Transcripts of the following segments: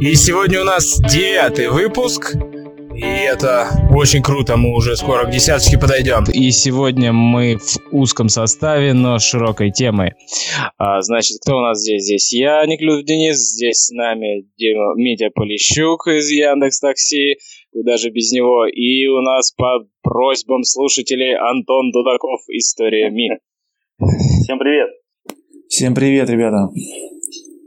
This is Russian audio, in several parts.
И сегодня у нас девятый выпуск. И это очень круто, мы уже скоро к десяточке подойдем. И сегодня мы в узком составе, но с широкой темой. А, значит, кто у нас здесь? Здесь я, Никлюд Денис, здесь с нами Дима, Митя Полищук из Яндекс Такси, куда же без него. И у нас по просьбам слушателей Антон Дудаков, История Ми. Всем привет. Всем привет, ребята.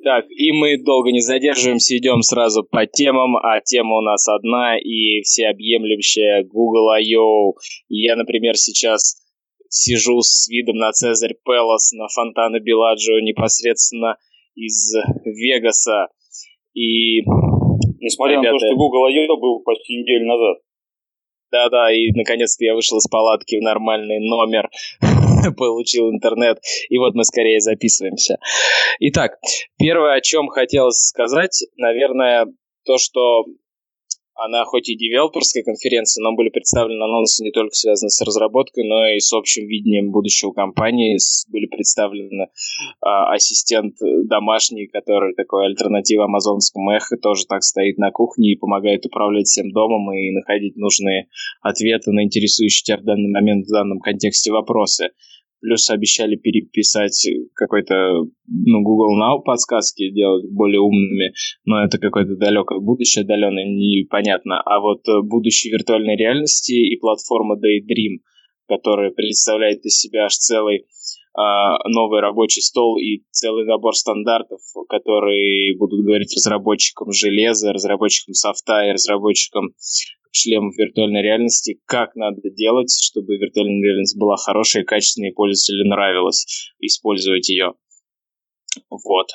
Так, и мы долго не задерживаемся, идем сразу по темам, а тема у нас одна и всеобъемлющая Google I.O. Я, например, сейчас сижу с видом на Цезарь Пелос, на фонтаны Беладжио непосредственно из Вегаса. И... Несмотря ребята... на то, что Google I.O. был почти неделю назад. Да-да, и наконец-то я вышел из палатки в нормальный номер, получил интернет, и вот мы скорее записываемся. Итак, первое, о чем хотелось сказать, наверное, то, что она хоть и девелоперская конференция, но были представлены анонсы не только связанные с разработкой, но и с общим видением будущего компании. Были представлены а, ассистент домашний, который такой альтернатива амазонскому эхо, тоже так стоит на кухне и помогает управлять всем домом и находить нужные ответы на интересующие тебя в данный момент в данном контексте вопросы плюс обещали переписать какой-то, ну, Google Now подсказки, делать более умными, но это какое-то далекое будущее, отдаленное, непонятно. А вот э, будущее виртуальной реальности и платформа Daydream, которая представляет из себя аж целый а, новый рабочий стол и целый набор стандартов, которые будут говорить разработчикам железа, разработчикам софта и разработчикам шлемов виртуальной реальности, как надо делать, чтобы виртуальная реальность была хорошая, качественная и пользователю нравилось использовать ее. Вот.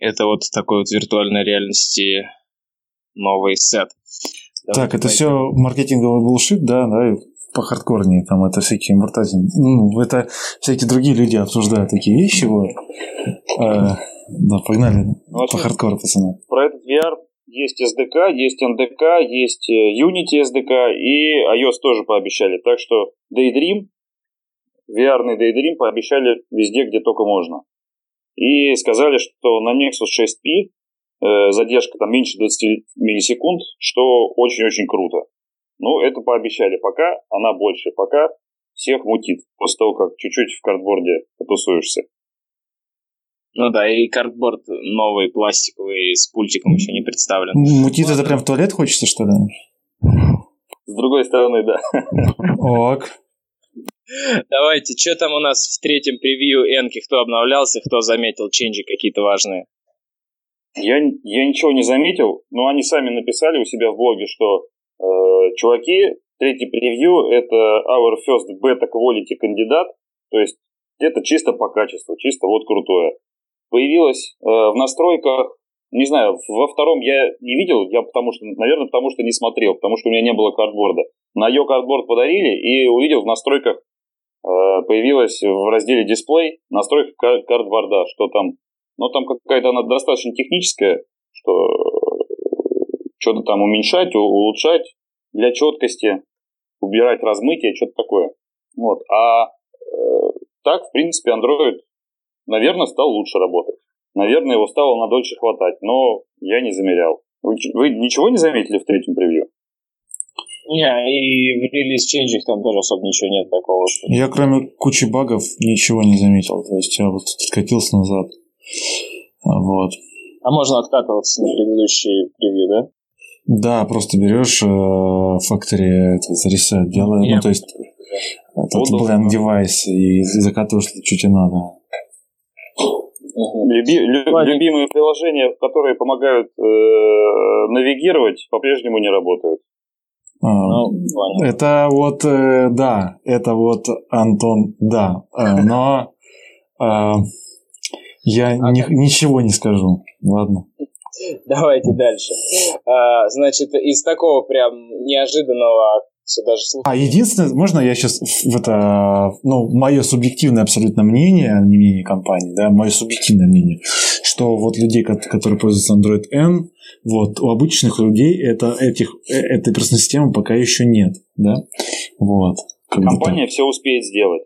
Это вот такой вот виртуальной реальности новый сет. Давайте так, это все маркетинговый булшит, да, да, по хардкорнее, там это всякие муртазин. Ну, это всякие другие люди обсуждают такие вещи, вот. А, да, погнали ну, по хардкору, пацаны. Про этот VR есть SDK, есть NDK, есть э, Unity SDK и iOS тоже пообещали. Так что Daydream, vr Daydream пообещали везде, где только можно. И сказали, что на Nexus 6P э, задержка там меньше 20 миллисекунд, что очень-очень круто. Ну, это пообещали. Пока она больше, пока всех мутит после того, как чуть-чуть в картборде потусуешься. Ну да, и картборд новый, пластиковый, с пультиком еще не представлен. Мутит это прям в туалет хочется, что ли? С другой стороны, да. Ок. Давайте, что там у нас в третьем превью Энки? Кто обновлялся, кто заметил ченджи какие-то важные? Я, я ничего не заметил, но они сами написали у себя в блоге, что э, чуваки, третий превью это our first beta quality кандидат, то есть это чисто по качеству, чисто вот крутое появилась э, в настройках, не знаю, во втором я не видел, я потому что, наверное, потому что не смотрел, потому что у меня не было картборда. На ее картборд подарили и увидел в настройках, э, появилась в разделе дисплей настройка кар- картборда, что там, ну там какая-то она достаточно техническая, что что-то там уменьшать, улучшать для четкости, убирать размытие, что-то такое. Вот. А э, так, в принципе, Android наверное, стал лучше работать. Наверное, его стало на дольше хватать, но я не замерял. Вы, вы ничего не заметили в третьем превью? Не, и в релиз ченджих там тоже особо ничего нет такого. Что... Я кроме кучи багов ничего не заметил. То есть я вот откатился назад. Вот. А можно откатываться на предыдущий превью, да? Да, просто берешь э, Factory, это, reset делаешь, ну то есть этот blend девайс и закатываешь, что тебе надо. Люби, лю, любимые приложения, которые помогают э, навигировать, по-прежнему не работают. А, ну, это вот, э, да, это вот, Антон, да, э, но э, я а ни, ничего не скажу, ладно. Давайте дальше. А, значит, из такого прям неожиданного даже слушать. А единственное, можно я сейчас в это, ну, мое субъективное абсолютно мнение, не мнение компании, да, мое субъективное мнение, что вот людей, которые пользуются Android N, вот, у обычных людей это, этих, э, этой операционной системы пока еще нет, да, вот. Компания все успеет сделать.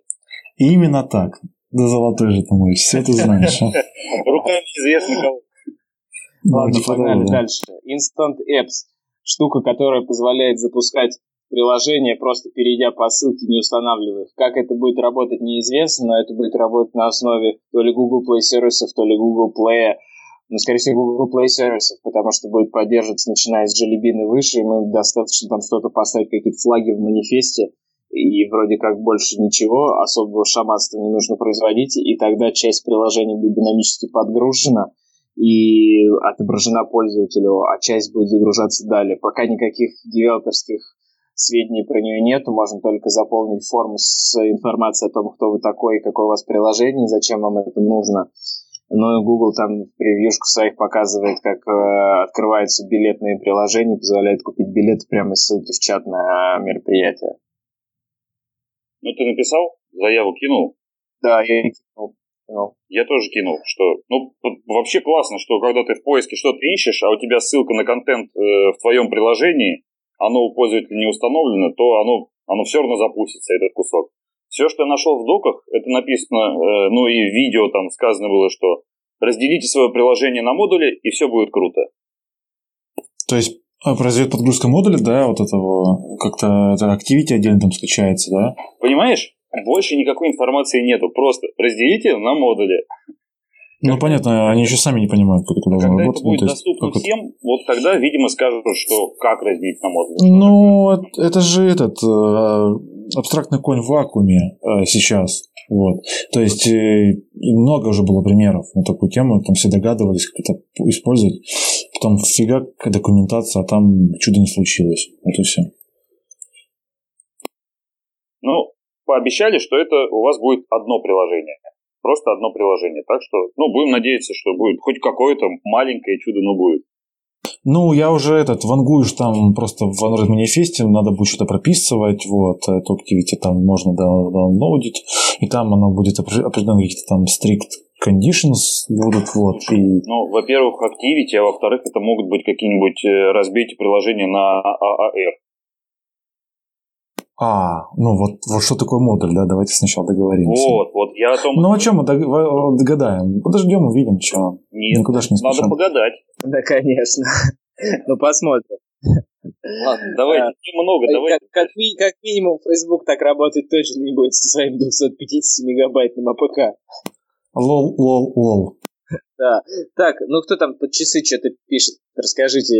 Именно так. Да золотой же ты мой, все ты знаешь. А. Руками известно кого. Ладно, погнали дальше. Instant Apps. Штука, которая позволяет запускать приложение, просто перейдя по ссылке, не устанавливая. Как это будет работать, неизвестно, но это будет работать на основе то ли Google Play сервисов, то ли Google Play, но, скорее всего, Google Play сервисов, потому что будет поддерживаться, начиная с Jelly Bean и выше, и мы достаточно там что-то поставить, какие-то флаги в манифесте, и вроде как больше ничего, особого шаманства не нужно производить, и тогда часть приложения будет динамически подгружена, и отображена пользователю, а часть будет загружаться далее. Пока никаких девелоперских сведений про нее нету, можно только заполнить форму с информацией о том, кто вы такой, какое у вас приложение, зачем вам это нужно. Ну и Google там превьюшку своих показывает, как э, открываются билетные приложения, позволяет купить билеты прямо из ссылки в чат на мероприятие. Ну ты написал? Заяву кинул? Да, я кинул. кинул. Я тоже кинул, что, ну, вообще классно, что когда ты в поиске что-то ищешь, а у тебя ссылка на контент э, в твоем приложении, оно у пользователя не установлено, то оно, оно все равно запустится, этот кусок. Все, что я нашел в доках, это написано, э, ну и в видео там сказано было, что разделите свое приложение на модули, и все будет круто. То есть а, произойдет подгрузка модуля, да, вот этого, как-то это Activity отдельно там скачается, да? Понимаешь? Больше никакой информации нету, просто разделите на модули. Ну, понятно, они еще сами не понимают, как это должно Когда работать. это будет ну, доступно всем, это... вот тогда, видимо, скажут, что как разделить на модули. Ну, это же этот э, абстрактный конь в вакууме э, сейчас. Вот. То есть э, много уже было примеров на такую тему, там все догадывались, как это использовать. Потом фига документация, а там чудо не случилось. Вот и все. Ну, пообещали, что это у вас будет одно приложение просто одно приложение. Так что, ну, будем надеяться, что будет хоть какое-то маленькое чудо, но будет. Ну, я уже этот, вангуешь там просто в Android манифесте, надо будет что-то прописывать, вот, эту Activity там можно даунлоудить, и там оно будет определенно какие-то там strict conditions будут, вот, и... Ну, во-первых, Activity, а во-вторых, это могут быть какие-нибудь э, разбития приложения на AAR. А, ну вот, вот что такое модуль, да? Давайте сначала договоримся. Вот, вот, я о том... Ну, о чем мы гадаем? Подождем, увидим, что. Нет, Никуда ж не спешим. надо погадать. Да, конечно. Ну, посмотрим. Ладно, давайте, а, много, давайте. Как, как, как минимум, Facebook так работать точно не будет со своим 250 мегабайтным APK. Лол, лол, лол. Да. Так, ну кто там под часы что-то пишет? Расскажите,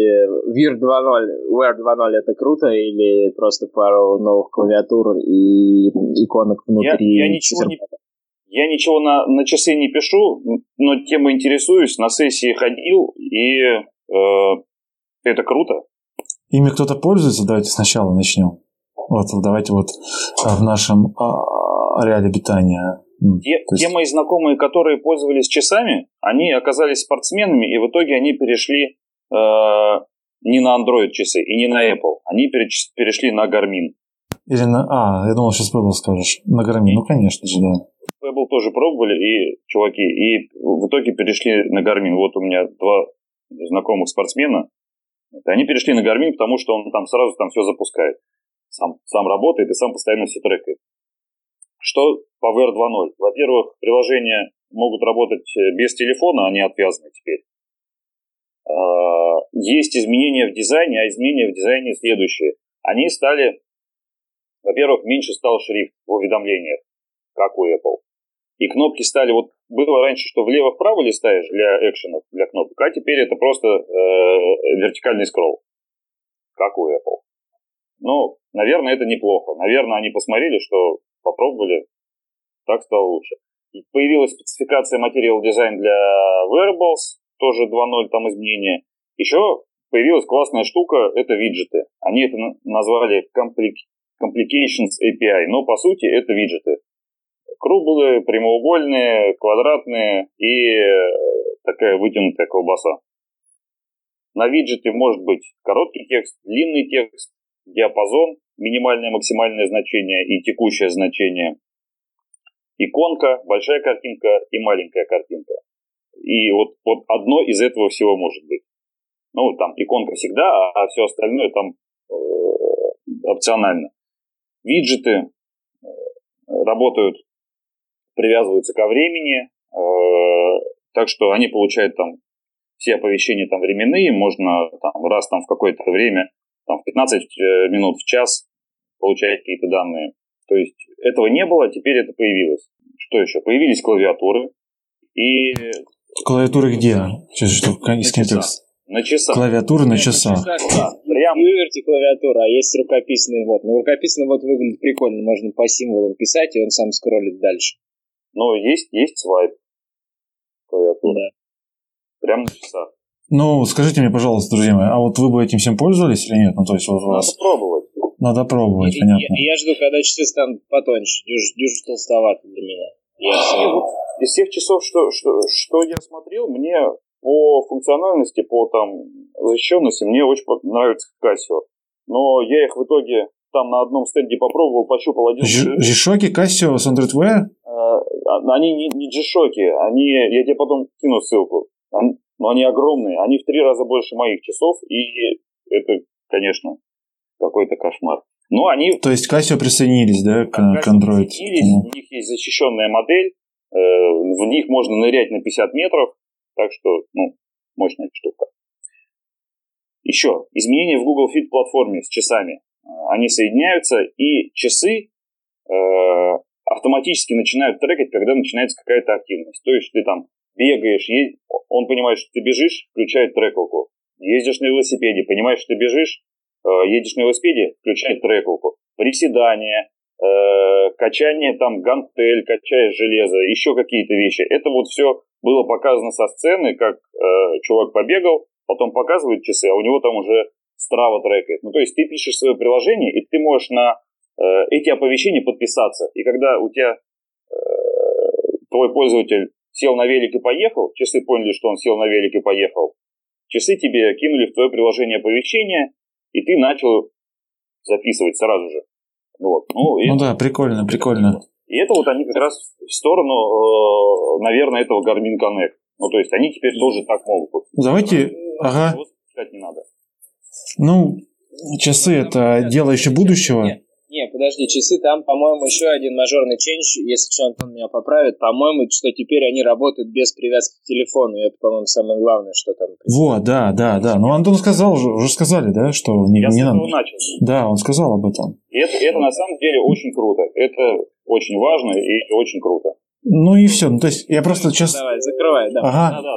Wear 2.0, Wear 2.0 это круто или просто пару новых клавиатур и иконок внутри? Я, я ничего не, я ничего на, на часы не пишу, но тем интересуюсь, на сессии ходил, и э, это круто. Ими кто-то пользуется? Давайте сначала начнем. Вот, давайте вот в нашем а, ареале обитания те, есть... те мои знакомые, которые пользовались часами, они оказались спортсменами, и в итоге они перешли э, не на Android часы и не на Apple. Они перешли на Garmin. Или на... А, я думал, сейчас Pebble скажешь. На Garmin, ну, конечно же, да. Pebble тоже пробовали, и чуваки, и в итоге перешли на Garmin. Вот у меня два знакомых спортсмена. Они перешли на Garmin, потому что он там сразу там все запускает. Сам, сам работает и сам постоянно все трекает. Что VR 2.0? Во-первых, приложения могут работать э, без телефона, они отвязаны теперь. А, есть изменения в дизайне, а изменения в дизайне следующие. Они стали, во-первых, меньше стал шрифт в уведомлениях, как у Apple. И кнопки стали, вот было раньше, что влево-вправо листаешь для экшенов, для кнопок, а теперь это просто э, вертикальный скролл, как у Apple. Ну, наверное, это неплохо. Наверное, они посмотрели, что попробовали, так стало лучше. И появилась спецификация Material Design для Wearables, тоже 2.0 там изменения. Еще появилась классная штука, это виджеты. Они это назвали Complications API, но по сути это виджеты. Круглые, прямоугольные, квадратные и э, такая вытянутая колбаса. На виджете может быть короткий текст, длинный текст, диапазон, минимальное, максимальное значение и текущее значение, иконка, большая картинка и маленькая картинка. И вот, вот одно из этого всего может быть. Ну, там иконка всегда, а, а все остальное там э, опционально. Виджеты э, работают, привязываются ко времени, э, так что они получают там все оповещения там временные, можно там, раз там в какое-то время, там, в 15 э, минут в час получать какие-то данные. То есть этого не было, теперь это появилось. Что еще? Появились клавиатуры. И... Клавиатуры где? Сейчас, что, на часах. На часах. Клавиатуры на часах. На часах да. Прям... Выверьте клавиатуру, а есть рукописный ввод. Ну, рукописный ввод выглядит прикольно. Можно по символам писать, и он сам скроллит дальше. Ну, есть, есть свайп клавиатуры. Да. Прям на часах. Ну, скажите мне, пожалуйста, друзья мои, а вот вы бы этим всем пользовались или нет? Ну, то есть вот у вас... Надо пробовать. Надо пробовать, и, понятно. Я, я жду, когда часы станут потоньше. Дюж, дюж толстоваты для меня. Я Из всех часов, что, что, что я смотрел, мне по функциональности, по там защищенности, мне очень нравится Casio. Но я их в итоге там на одном стенде попробовал, пощупал один. G-Shock Casio с Android Wear? Э, они не, не G-Shock, они, я тебе потом кину ссылку. Они, но они огромные, они в три раза больше моих часов, и это, конечно, какой-то кошмар. Но они... То есть Casio присоединились, да, к, к Android? Присоединились, у них есть защищенная модель, э, в них можно нырять на 50 метров, так что, ну, мощная штука. Еще, изменения в Google Fit платформе с часами. Э, они соединяются, и часы э, автоматически начинают трекать, когда начинается какая-то активность. То есть ты там бегаешь, е... он понимает, что ты бежишь, включает трекалку. Ездишь на велосипеде, понимаешь, что ты бежишь, э, едешь на велосипеде, включает трекалку. Приседания, э, качание там гантель, качаешь железо, еще какие-то вещи. Это вот все было показано со сцены, как э, чувак побегал, потом показывает часы, а у него там уже Strava трекает. Ну, то есть ты пишешь свое приложение, и ты можешь на э, эти оповещения подписаться. И когда у тебя э, твой пользователь сел на велик и поехал, часы поняли, что он сел на велик и поехал, часы тебе кинули в твое приложение оповещения, и ты начал записывать сразу же. Вот. Ну, ну да, прикольно, прикольно. И это вот они как раз в сторону, э, наверное, этого Garmin Connect. Ну, то есть они теперь тоже так могут. Давайте, ага. Искать не надо. Ну, часы это дело еще будущего. Нет, не, подожди, часы там, по-моему, еще один мажорный ченч, если что, Антон меня поправит, по-моему, что теперь они работают без привязки к телефону, и это, по-моему, самое главное, что там. Вот, да, да, да. Ну, Антон сказал уже, уже сказали, да, что не, Я не надо. начал. Да, он сказал об этом. И это, это на самом деле очень круто. Это очень важно и очень круто. Ну и все. Ну, то есть я просто сейчас... Давай, закрывай, да. Ага. Да,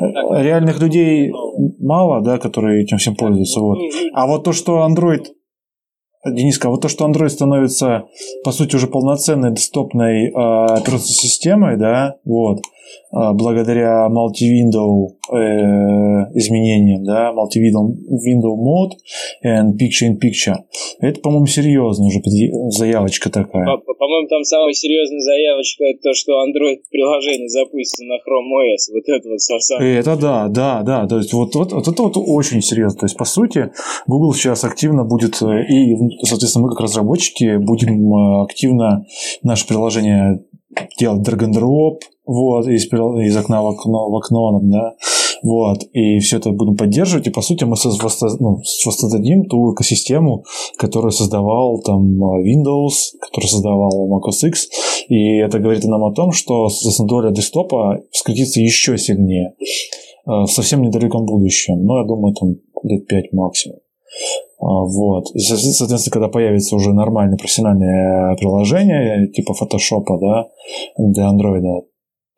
да, давай, Реальных людей мало, да, которые этим всем пользуются. Вот. А вот то, что Android Дениска, вот то, что Android становится, по сути, уже полноценной десктопной э, операционной системой, да, вот, благодаря multi-window э, изменениям, да, multi-window window mode and picture-in-picture, это, по-моему, серьезно уже заявочка такая. По-моему, там самая серьезная заявочка это то, что Android-приложение запустится на Chrome OS, вот это вот совсем. Это да, да, да, то есть вот, вот, вот это вот очень серьезно, то есть, по сути, Google сейчас активно будет и соответственно, мы как разработчики будем э, активно наше приложение делать drop, вот, из, из окна в окно, в окно, да, вот, и все это будем поддерживать, и, по сути, мы ну, воссоздадим ту экосистему, которую создавал там Windows, которую создавал macOS X, и это говорит нам о том, что, соответственно, доля десктопа сократится еще сильнее э, в совсем недалеком будущем, но, я думаю, там лет 5 максимум. А, вот. И, соответственно, когда появится уже нормальное профессиональное приложение, типа Photoshop, да, для Android,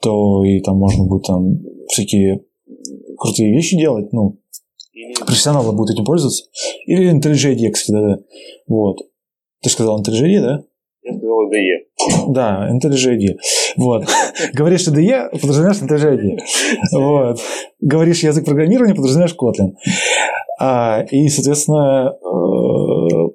то и там можно будет там всякие крутые вещи делать, ну, профессионалы будут этим пользоваться. Или IntelliJ кстати, да, да. Вот. Ты сказал IntelliJ да? Сказал IDE. Да, IntelliJ IDE. Вот. Говоришь IDE, подразумеваешь IntelliJ IDE. Вот. Говоришь язык программирования, подразумеваешь Kotlin. А, и, соответственно, э,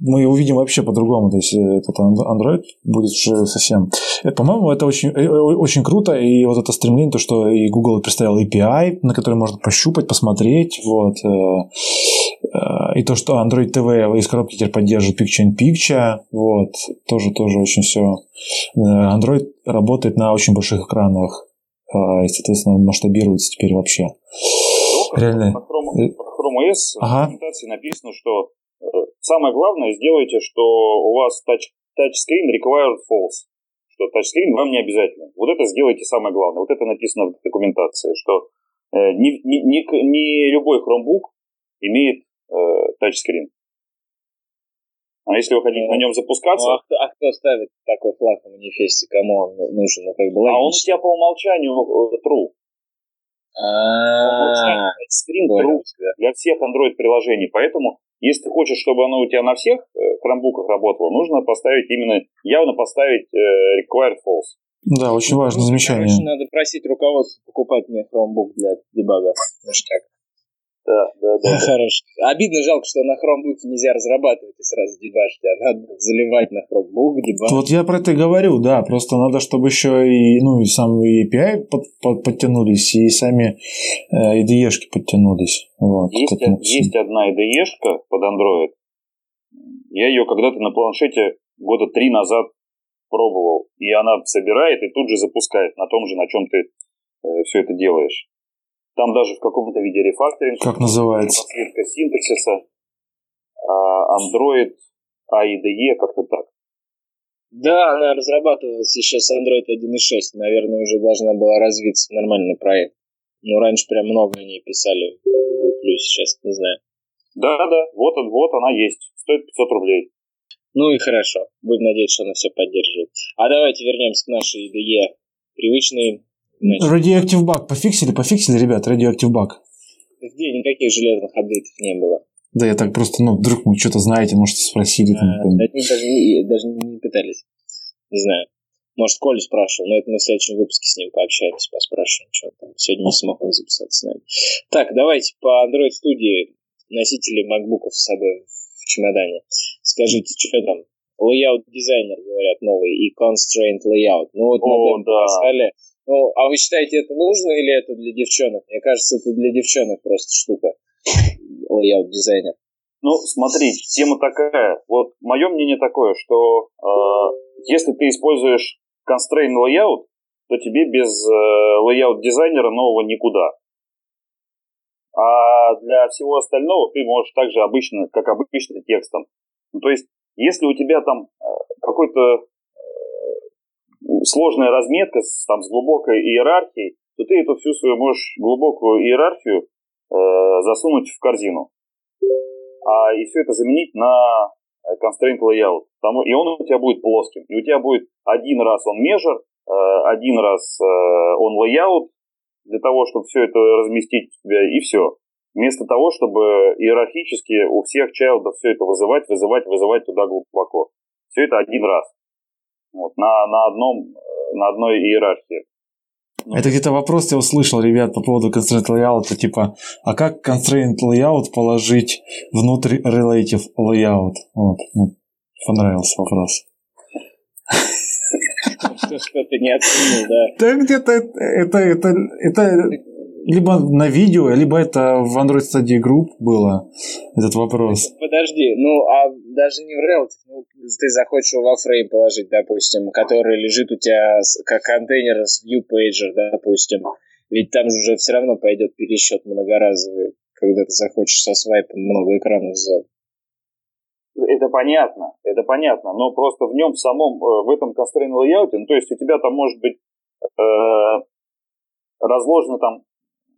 мы увидим вообще по-другому. То есть э, этот Android будет уже совсем... Э, по-моему, это очень, очень круто. И вот это стремление, то, что и Google представил API, на который можно пощупать, посмотреть. Вот. И то, что Android TV из коробки теперь поддерживает Picture-in-Picture. Вот. Тоже, тоже очень все... Android работает на очень больших экранах. И, соответственно, масштабируется теперь вообще. Реально. Chrome OS ага. в презентации написано, что э, самое главное, сделайте, что у вас touch, touchscreen required false, что touchscreen вам не обязательно. Вот это сделайте самое главное. Вот это написано в документации, что э, не, не, не, не любой Chromebook имеет э, тачскрин. А если вы хотите на нем запускаться... Ну, а, кто, а кто ставит такой флаг в манифесте? Кому он нужен? Ну, как бы а он у тебя по умолчанию э, true. Скрин true для всех Android-приложений. Поэтому, если ты хочешь, чтобы оно у тебя на всех хромбуках работало, нужно поставить именно, явно поставить required false. Да, очень важное замечание. Короче, надо просить руководство покупать мне Chromebook для дебага. Так. Да, да, да. Хорошо. Обидно, жалко, что на Chromebook нельзя разрабатывать и сразу дебажить, а надо заливать на Chromebook, дебажить. Вот я про это говорю, да, просто надо, чтобы еще и, ну, и сам API под, под, подтянулись, и сами э, IDE-шки подтянулись. Вот, есть, есть одна IDE-шка под Android. Я ее когда-то на планшете года три назад пробовал, и она собирает и тут же запускает на том же, на чем ты э, все это делаешь. Там даже в каком-то виде рефакторинг. Как называется? Подсветка синтаксиса. А Android AIDE, как-то так. Да, она разрабатывалась еще с Android 1.6. Наверное, уже должна была развиться нормальный проект. Но раньше прям много они писали плюс, сейчас не знаю. Да, да, вот, вот она есть. Стоит 500 рублей. Ну и хорошо. Будем надеяться, что она все поддерживает. А давайте вернемся к нашей IDE. Привычный Значит, Radioactive Bug пофиксили? Пофиксили, ребят, Radioactive Bug? Где никаких железных апдейтов не было. Да, я так просто, ну, вдруг вы что-то знаете, может, спросили. Там, а, они даже не, даже не пытались. Не знаю. Может, Колю спрашивал, но это мы в следующем выпуске с ним пообщаемся, поспрашиваем, что там. Сегодня не смог он записаться с нами. Так, давайте по Android студии носители макбуков с собой в чемодане. Скажите, что там? Layout дизайнер, говорят, новый, и constraint layout. Ну вот О, на да. Пасхале ну, а вы считаете, это нужно или это для девчонок? Мне кажется, это для девчонок просто штука. Layout дизайнер. Ну, смотри, тема такая. Вот мое мнение такое, что э, если ты используешь constraint layout, то тебе без э, дизайнера нового никуда. А для всего остального ты можешь также обычно, как обычно, текстом. Ну, то есть, если у тебя там э, какой-то сложная разметка с, там, с глубокой иерархией, то ты эту всю свою можешь глубокую иерархию э, засунуть в корзину. А, и все это заменить на э, constraint layout. Потому, и он у тебя будет плоским. И у тебя будет один раз он measure, э, один раз э, он layout, для того, чтобы все это разместить у тебя, и все. Вместо того, чтобы иерархически у всех чайлдов все это вызывать, вызывать, вызывать туда глубоко. Все это один раз вот, на, на, одном, на одной иерархии. Это где-то вопрос я услышал, ребят, по поводу constraint layout, типа, а как constraint layout положить внутрь relative layout? Вот, ну, понравился вопрос. Что ты не оценил, да? Да где-то это, это, это либо на видео, либо это в Android Study Group было, этот вопрос. Подожди, ну а даже не в Relative, ну, ты захочешь его во фрейм положить, допустим, который лежит у тебя как контейнер с ViewPager, допустим, ведь там же уже все равно пойдет пересчет многоразовый, когда ты захочешь со свайпом много экранов сделать. Это понятно, это понятно, но просто в нем самом, э, в этом constraint layout, ну, то есть у тебя там может быть э, разложено там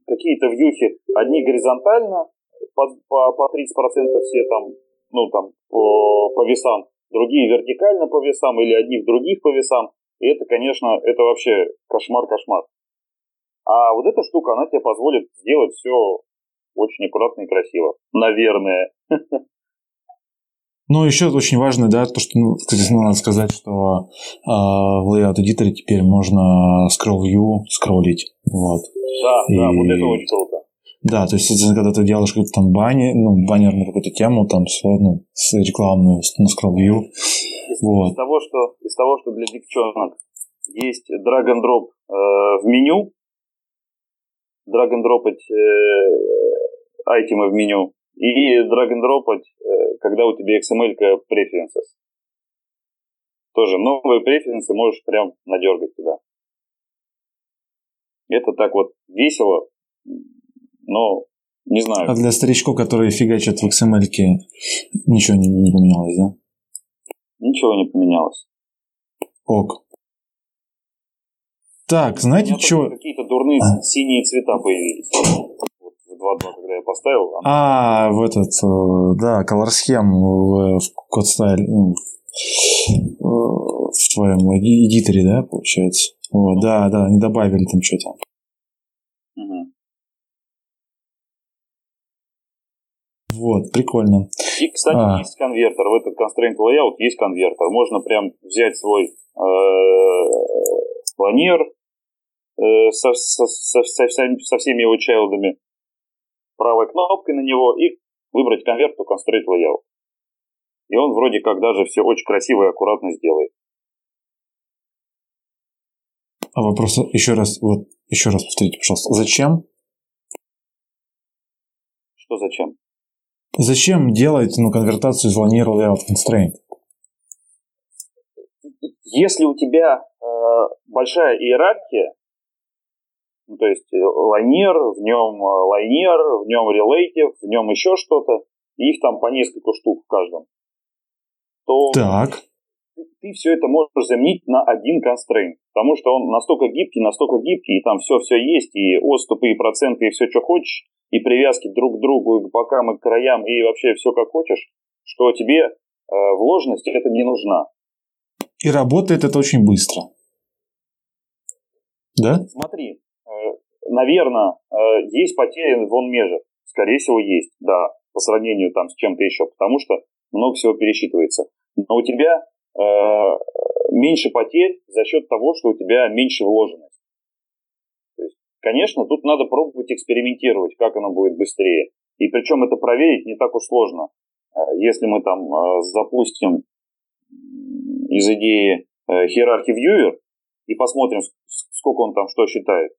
какие-то вьюхи, одни горизонтально, по, по, по 30% все там, ну там, по, по весам, другие вертикально по весам или одни в других по весам. И это, конечно, это вообще кошмар-кошмар. А вот эта штука, она тебе позволит сделать все очень аккуратно и красиво. Наверное. Ну, еще очень важно, да, то, что, ну, кстати, надо сказать, что э, в Layout Editor теперь можно scroll view скроллить. Вот. Да, и... да, вот это очень круто. Да, то есть, когда ты делаешь какую-то там бани, ну, баннерную какую-то тему, там, с, ну, с рекламную, на scroll view. Из, вот. из, того, что, из того, что для девчонок есть drag and drop э, в меню, drag and дропать э, айтемы в меню, и drag and дропать, э, когда у тебя XML preferences. Тоже новые преференсы можешь прям надергать туда. Это так вот весело, но не знаю. А для старичков, которые фигачат в XML, ничего не, не поменялось, да? Ничего не поменялось. Ок. Так, знаете, что? Какие-то дурные А. синие цвета появились. Вот в 2.2, когда я поставил, оно- А, в этот, э, да, color схем в, в код стайле, ну, в- твоем эди- эдиторе, да, получается? Вот, да, да, они добавили там что-то. Вот, прикольно. И, кстати, А. есть конвертер. В этот constraint layout есть конвертер. Можно прям взять свой э, планер э, со, со- со- со всеми- со всеми его чайлдами, правой кнопкой на него и выбрать конверт to constraint layout. И он вроде как даже все очень красиво и аккуратно сделает. А вопрос еще раз, вот, еще раз повторите, пожалуйста. Зачем? Что зачем? Зачем делать, ну, конвертацию из Linear Layout Constraint? Если у тебя э, большая иерархия, ну, то есть э, лайнер, в нем э, лайнер, в нем relative, в нем еще что-то, и их там по несколько штук в каждом, то Так, ты, все это можешь заменить на один constraint, потому что он настолько гибкий, настолько гибкий, и там все-все есть, и отступы, и проценты, и все, что хочешь, и привязки друг к другу, и к бокам, и к краям, и вообще все как хочешь, что тебе э, вложенность это не нужна. и работает это очень быстро. Да? Смотри, наверное, есть потери вон межах. Скорее всего, есть, да, по сравнению там с чем-то еще, потому что много всего пересчитывается. Но у тебя э, меньше потерь за счет того, что у тебя меньше вложенность. То есть, конечно, тут надо пробовать экспериментировать, как оно будет быстрее. И причем это проверить не так уж сложно. Э, Если мы там э, запустим из идеи хиерархии viewer и посмотрим, сколько он там что считает,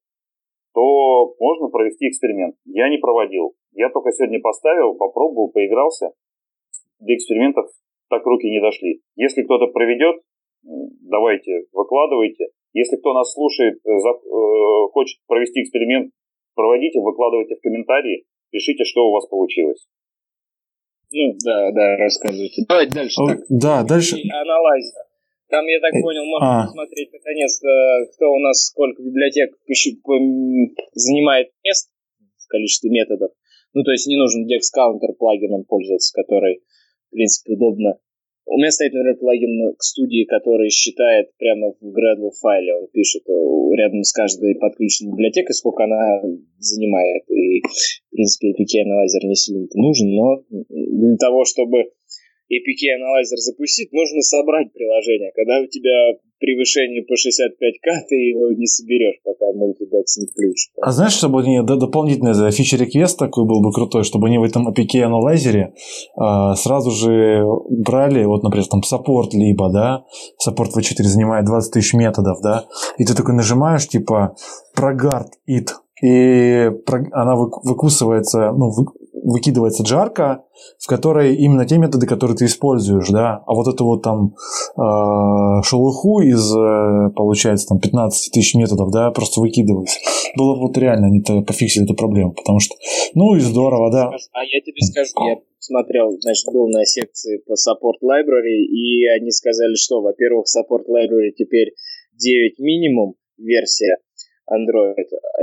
то можно провести эксперимент. Я не проводил. Я только сегодня поставил, попробовал, поигрался. До экспериментов так руки не дошли. Если кто-то проведет, давайте, выкладывайте. Если кто нас слушает, э, э, хочет провести эксперимент, проводите, выкладывайте в комментарии, пишите, что у вас получилось. Ну, да, да, рассказывайте. Давайте дальше. О, так. Да, дальше. И аналайзер. Там, я так Э, понял, можно а. посмотреть наконец-то, кто у нас сколько библиотек занимает мест в количестве методов. Ну, то есть не нужен Dex Counter плагином пользоваться, который, в принципе, удобно. У меня стоит, например, плагин к студии, который считает прямо в Gradle файле. Он пишет э, рядом с каждой подключенной библиотекой, сколько она занимает. И, в принципе, APK анализер не сильно нужен, но для того, чтобы APK analyzer запустить, нужно собрать приложение. Когда у тебя превышение по 65к, ты его не соберешь, пока Multidex не включишь. А знаешь, чтобы д- дополнительный за feature request такой был бы крутой, чтобы они в этом APK analyzer е а, сразу же брали, вот, например, там support либо, да, support V4 занимает 20 тысяч методов, да, и ты такой нажимаешь, типа, ProGuard it, и она вы- выкусывается, ну, выкидывается джарка, в которой именно те методы, которые ты используешь, да, а вот это вот там э, шелуху из, э, получается, там 15 тысяч методов, да, просто выкидывается. Было бы вот реально, они пофиксили эту проблему, потому что, ну и здорово, да. А я тебе скажу, я смотрел, значит, был на секции по Support Library, и они сказали, что, во-первых, Support Library теперь 9 минимум версия Android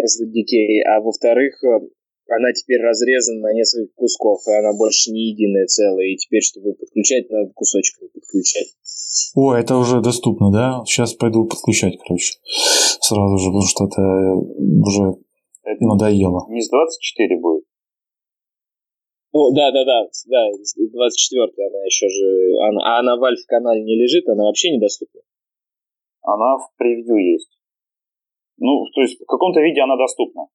SDK, а во-вторых, э, она теперь разрезана на несколько кусков, и она больше не единое целое, и теперь, чтобы подключать, надо кусочками подключать. О, это уже доступно, да? Сейчас пойду подключать, короче, сразу же, потому что это уже Это надоело. не с 24 будет. Ну, да, да, да, да, 24 она еще же, она, а она в Альфа-канале не лежит, она вообще недоступна. Она в превью есть. Ну, то есть в каком-то виде она доступна.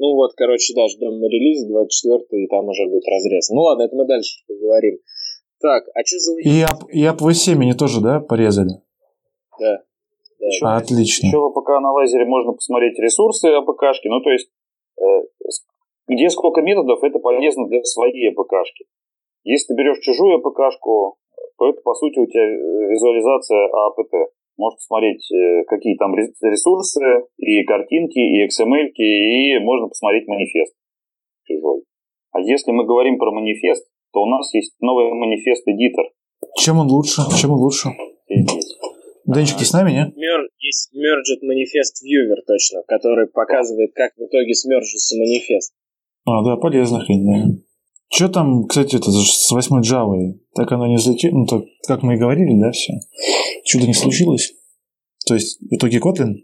Ну вот, короче, да, ждем релиза 24 и там уже будет разрез. Ну ладно, это мы дальше поговорим. Так, а что за... И App, и App V7 они тоже, да, порезали? Да. да. Еще, А, Отлично. еще в APK analyzer е можно посмотреть ресурсы APK шки. Ну, то есть, э, где сколько методов, это полезно для своей APK шки. Если ты берешь чужую АПКшку, то это, по сути, у тебя э, визуализация АПТ. Можешь посмотреть, э, какие там рес- ресурсы, и картинки, и XML, и можно посмотреть манифест чужой. А если мы говорим про манифест, то у нас есть новый манифест-эдитор Чем он лучше? Чем он лучше? Денчик, ты с нами, не? Например, есть Merged Manifest Viewer точно, который показывает, как в итоге смержится манифест. А, да, полезно хрень, да. Что там, кстати, это с восьмой Java? Так оно не взлетело? Ну, так, как мы и говорили, да, все? Чудо не случилось? То есть, в итоге Kotlin?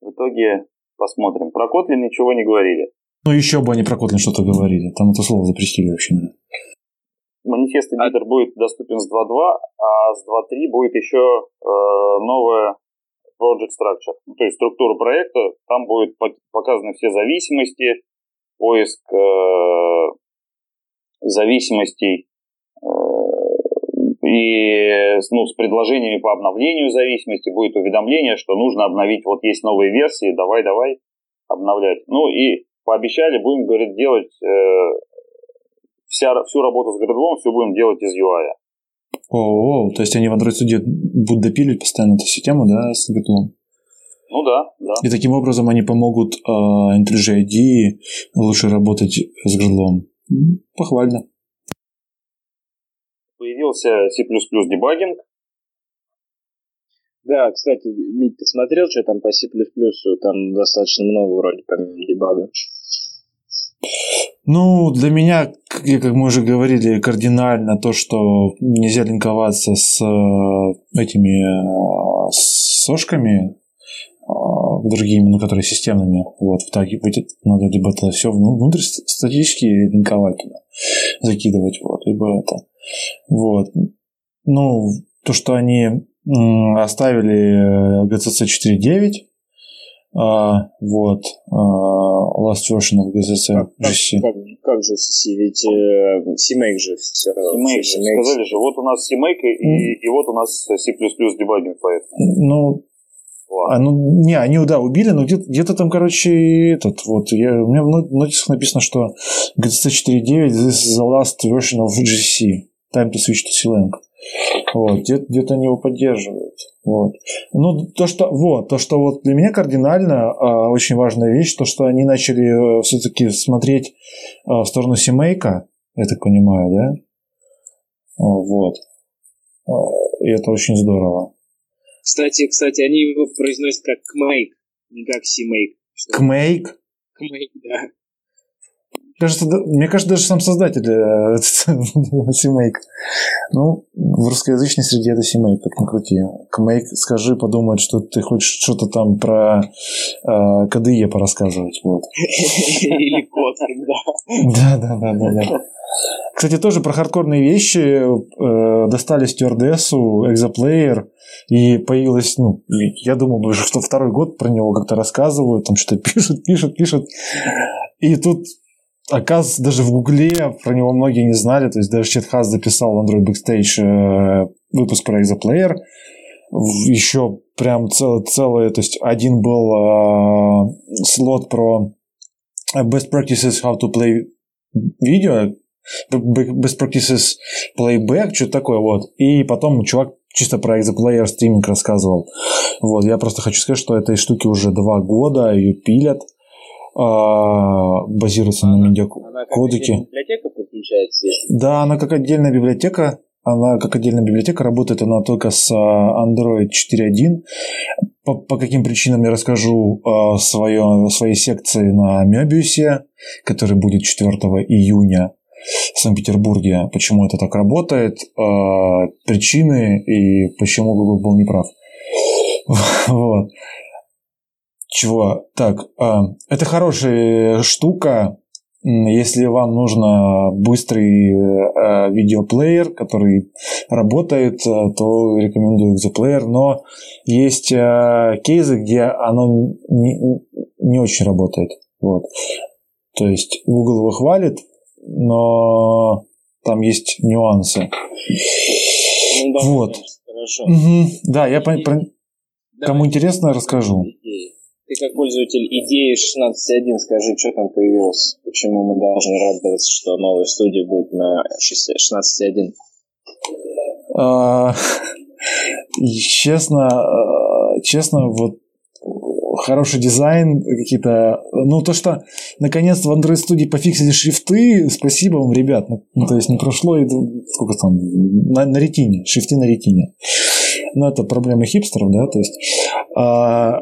В итоге посмотрим. Про Kotlin ничего не говорили. Ну, еще бы они про Kotlin что-то говорили. Там это слово запретили вообще. Манифест Editor будет доступен с 2.2, а с 2.3 будет еще э, новая Project Structure. Ну, то есть структура проекта. Там будут показаны все зависимости, поиск э, зависимостей и ну, с предложениями по обновлению зависимости будет уведомление, что нужно обновить, вот есть новые версии, давай-давай обновлять. Ну и пообещали, будем, говорит, делать э, вся, всю работу с гридлом, все будем делать из UI. О, то есть они в Android Studio будут допиливать постоянно эту систему, да, с гридлом? Ну да, да. И таким образом они помогут э, IntelliJ IDE лучше работать с гридлом. Похвально. Появился C++ дебагинг. Да, кстати, Мить, ты смотрел, что там по C++? Там достаточно много вроде помимо дебага. Ну, для меня, как мы уже говорили, кардинально то, что нельзя линковаться с э, этими э, сошками, э, другими, ну, которые системными. Вот, в таге надо либо это все внутрь статически линковать закидывать, вот, либо это. Вот. Ну, то, что они оставили GCC 4.9, а, вот, а, last version of GCC как, GC. Как, как, как же GCC? Ведь э, CMake же все равно. CMake, CMake. сказали же, вот у нас CMake и, mm. и вот у нас C++ дебагинг поэтому. Ну, а, ну, не, они, да, убили, но где-то, где там, короче, этот, вот, я, у меня в нотисах написано, что GCC 4.9 this is the last version of GC. Time to switch to C-Lang. Вот, где- где-то они его поддерживают. Вот. Ну, то, что, вот, то, что вот для меня кардинально а, очень важная вещь, то, что они начали э, все-таки смотреть а, в сторону семейка, я так понимаю, да? А, вот. И это очень здорово. Кстати, кстати, они его произносят как кмейк, не как симейк. Кмейк? Кмейк, да. Кажется, мне кажется, даже сам создатель Симейк. Ну, в русскоязычной среде это Симейк, как ни крути. Кмейк, скажи, подумает, что ты хочешь что-то там про э, КДЕ порассказывать. Вот. Или код, да. Да, да, да, да. Кстати, тоже про хардкорные вещи э, достали стюардессу, экзоплеер, и появилось, ну, я думал, уже что второй год про него как-то рассказывают, там что-то пишут, пишут, пишут. И тут Оказывается, даже в Гугле про него многие не знали. То есть даже Четхас записал в Android Backstage э, выпуск про Exoplayer. Еще прям целый, целый, то есть один был э, слот про best practices how to play video, best practices playback, что-то такое вот. И потом чувак чисто про Exoplayer стриминг рассказывал. Вот, я просто хочу сказать, что этой штуки уже два года, ее пилят – а, базируется на медиакодеке. Она библиотека подключается? Да, она как отдельная библиотека. Она как отдельная библиотека, работает она только с а, Android 4.1. По, по каким причинам я расскажу э, свое, своей секции на Мебиусе, который будет 4 июня в Санкт-Петербурге. Почему это так работает, э, причины и почему Google был неправ. вот. Чего? Так, а, это хорошая штука, если вам нужно быстрый э, видеоплеер, который работает, э, то рекомендую Exoplayer. Но есть э, кейсы, где оно не, не очень работает. Вот. То есть Google его хвалит, но там есть нюансы. Ну, да, вот. Хорошо. Угу. Да, я по, про... кому интересно, расскажу. Ты как пользователь идеи 16.1 скажи, что там появилось, почему мы должны радоваться, что новая студия будет на 16.1. А, честно, а, честно, вот хороший дизайн, какие-то... Ну, то, что наконец-то в Android Studio пофиксили шрифты, спасибо вам, ребят. Ну, то есть не прошло, сколько там, на, на ретине, шрифты на ретине. ну, это проблема хипстеров, да, то есть а,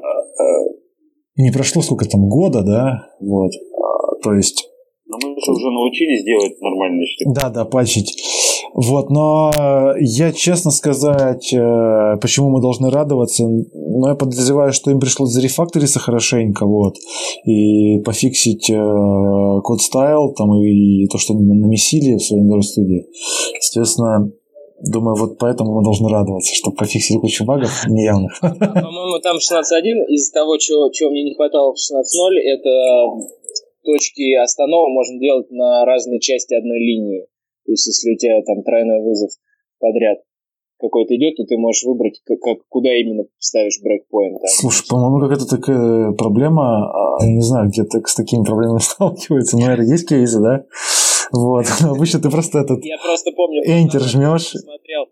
не прошло сколько там, года, да, вот, а, то есть... Но мы же уже научились делать нормальные штуки. Да, да, патчить. Вот, но я, честно сказать, э, почему мы должны радоваться, ну, я подозреваю, что им пришлось зарефакториться хорошенько, вот, и пофиксить э, код стайл, там, и то, что они намесили в своей Android студии. Естественно, Думаю, вот поэтому мы должны радоваться, что пофиксили кучу багов неявных. По-моему, там 16.1 из того, чего, чего мне не хватало в 16.0, это точки останова можно делать на разные части одной линии. То есть, если у тебя там тройной вызов подряд какой-то идет, то ты можешь выбрать, как, как, куда именно ставишь брейкпоинт. А Слушай, по-моему, какая-то такая проблема, а, я не знаю, где-то с такими проблемами сталкивается, но, наверное, есть кейсы, да? Вот. Обычно ты просто этот... Я просто помню... Enter жмешь. Смотрел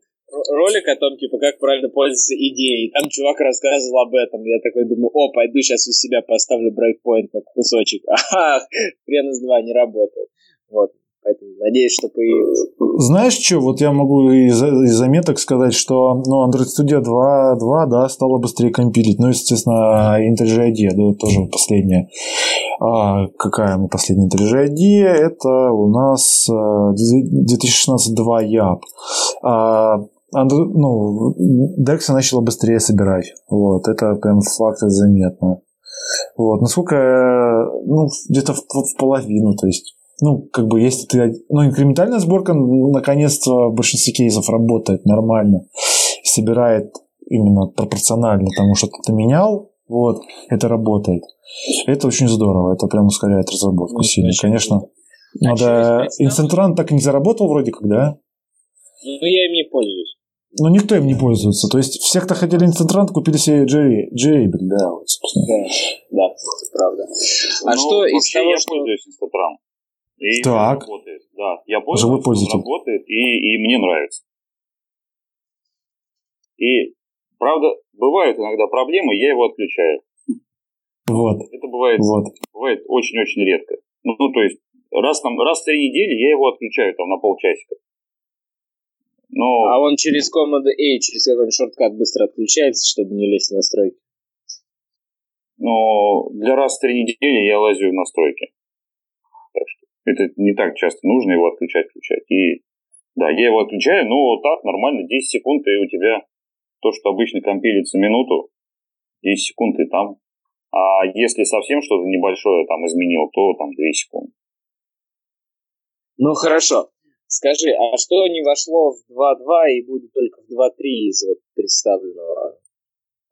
ролик о том, типа, как правильно пользоваться идеей. Там чувак рассказывал об этом. Я такой думаю, о, пойду сейчас у себя поставлю брейкпоинт на кусочек. Ага, хрен из два не работает. Вот. Поэтому надеюсь, что появится. Знаешь что, вот я могу из, из заметок сказать, что ну, Android Studio 2, 2 да, стало быстрее компилить. Ну, естественно, IntelliJ IDEA, да, тоже последняя. А какая мы последняя IntelliJ IDEA? Это у нас 2016 2 YAP. А, ну, DEX начала быстрее собирать. Вот, это прям факт заметно. Вот, насколько, ну, где-то в, в половину, то есть ну, как бы, если ты... Ну, инкрементальная сборка, наконец-то, в большинстве кейсов работает нормально собирает именно пропорционально тому, что ты менял, вот, это работает. Это очень здорово, это прям ускоряет разработку ну, сильно. Конечно, а надо... Инцентран так и не заработал вроде как, да? Ну, я им не пользуюсь. Ну, никто им не пользуется. То есть, все, кто хотели инцентрант, купили себе J-Able, да, вот, собственно. Да, да, это правда. А ну, что из того, я что... пользуюсь инцентран. И так. работает. Да, я пользуюсь, он работает, и, и мне нравится. И, правда, бывают иногда проблемы, я его отключаю. Вот. Это бывает, вот. бывает очень-очень редко. Ну, ну, то есть, раз, там, раз в три недели я его отключаю там на полчасика. Но... А он через команду A, через какой-нибудь шорткат быстро отключается, чтобы не лезть в настройки? Но для раз в три недели я лазю в настройки. Это не так часто нужно его отключать, включать. И да, я его отключаю, но вот так нормально, 10 секунд, и у тебя то, что обычно компилится минуту, 10 секунд и там. А если совсем что-то небольшое там изменил, то там 2 секунды. Ну хорошо. Скажи, а что не вошло в 2.2 и будет только в 2.3 из вот представленного?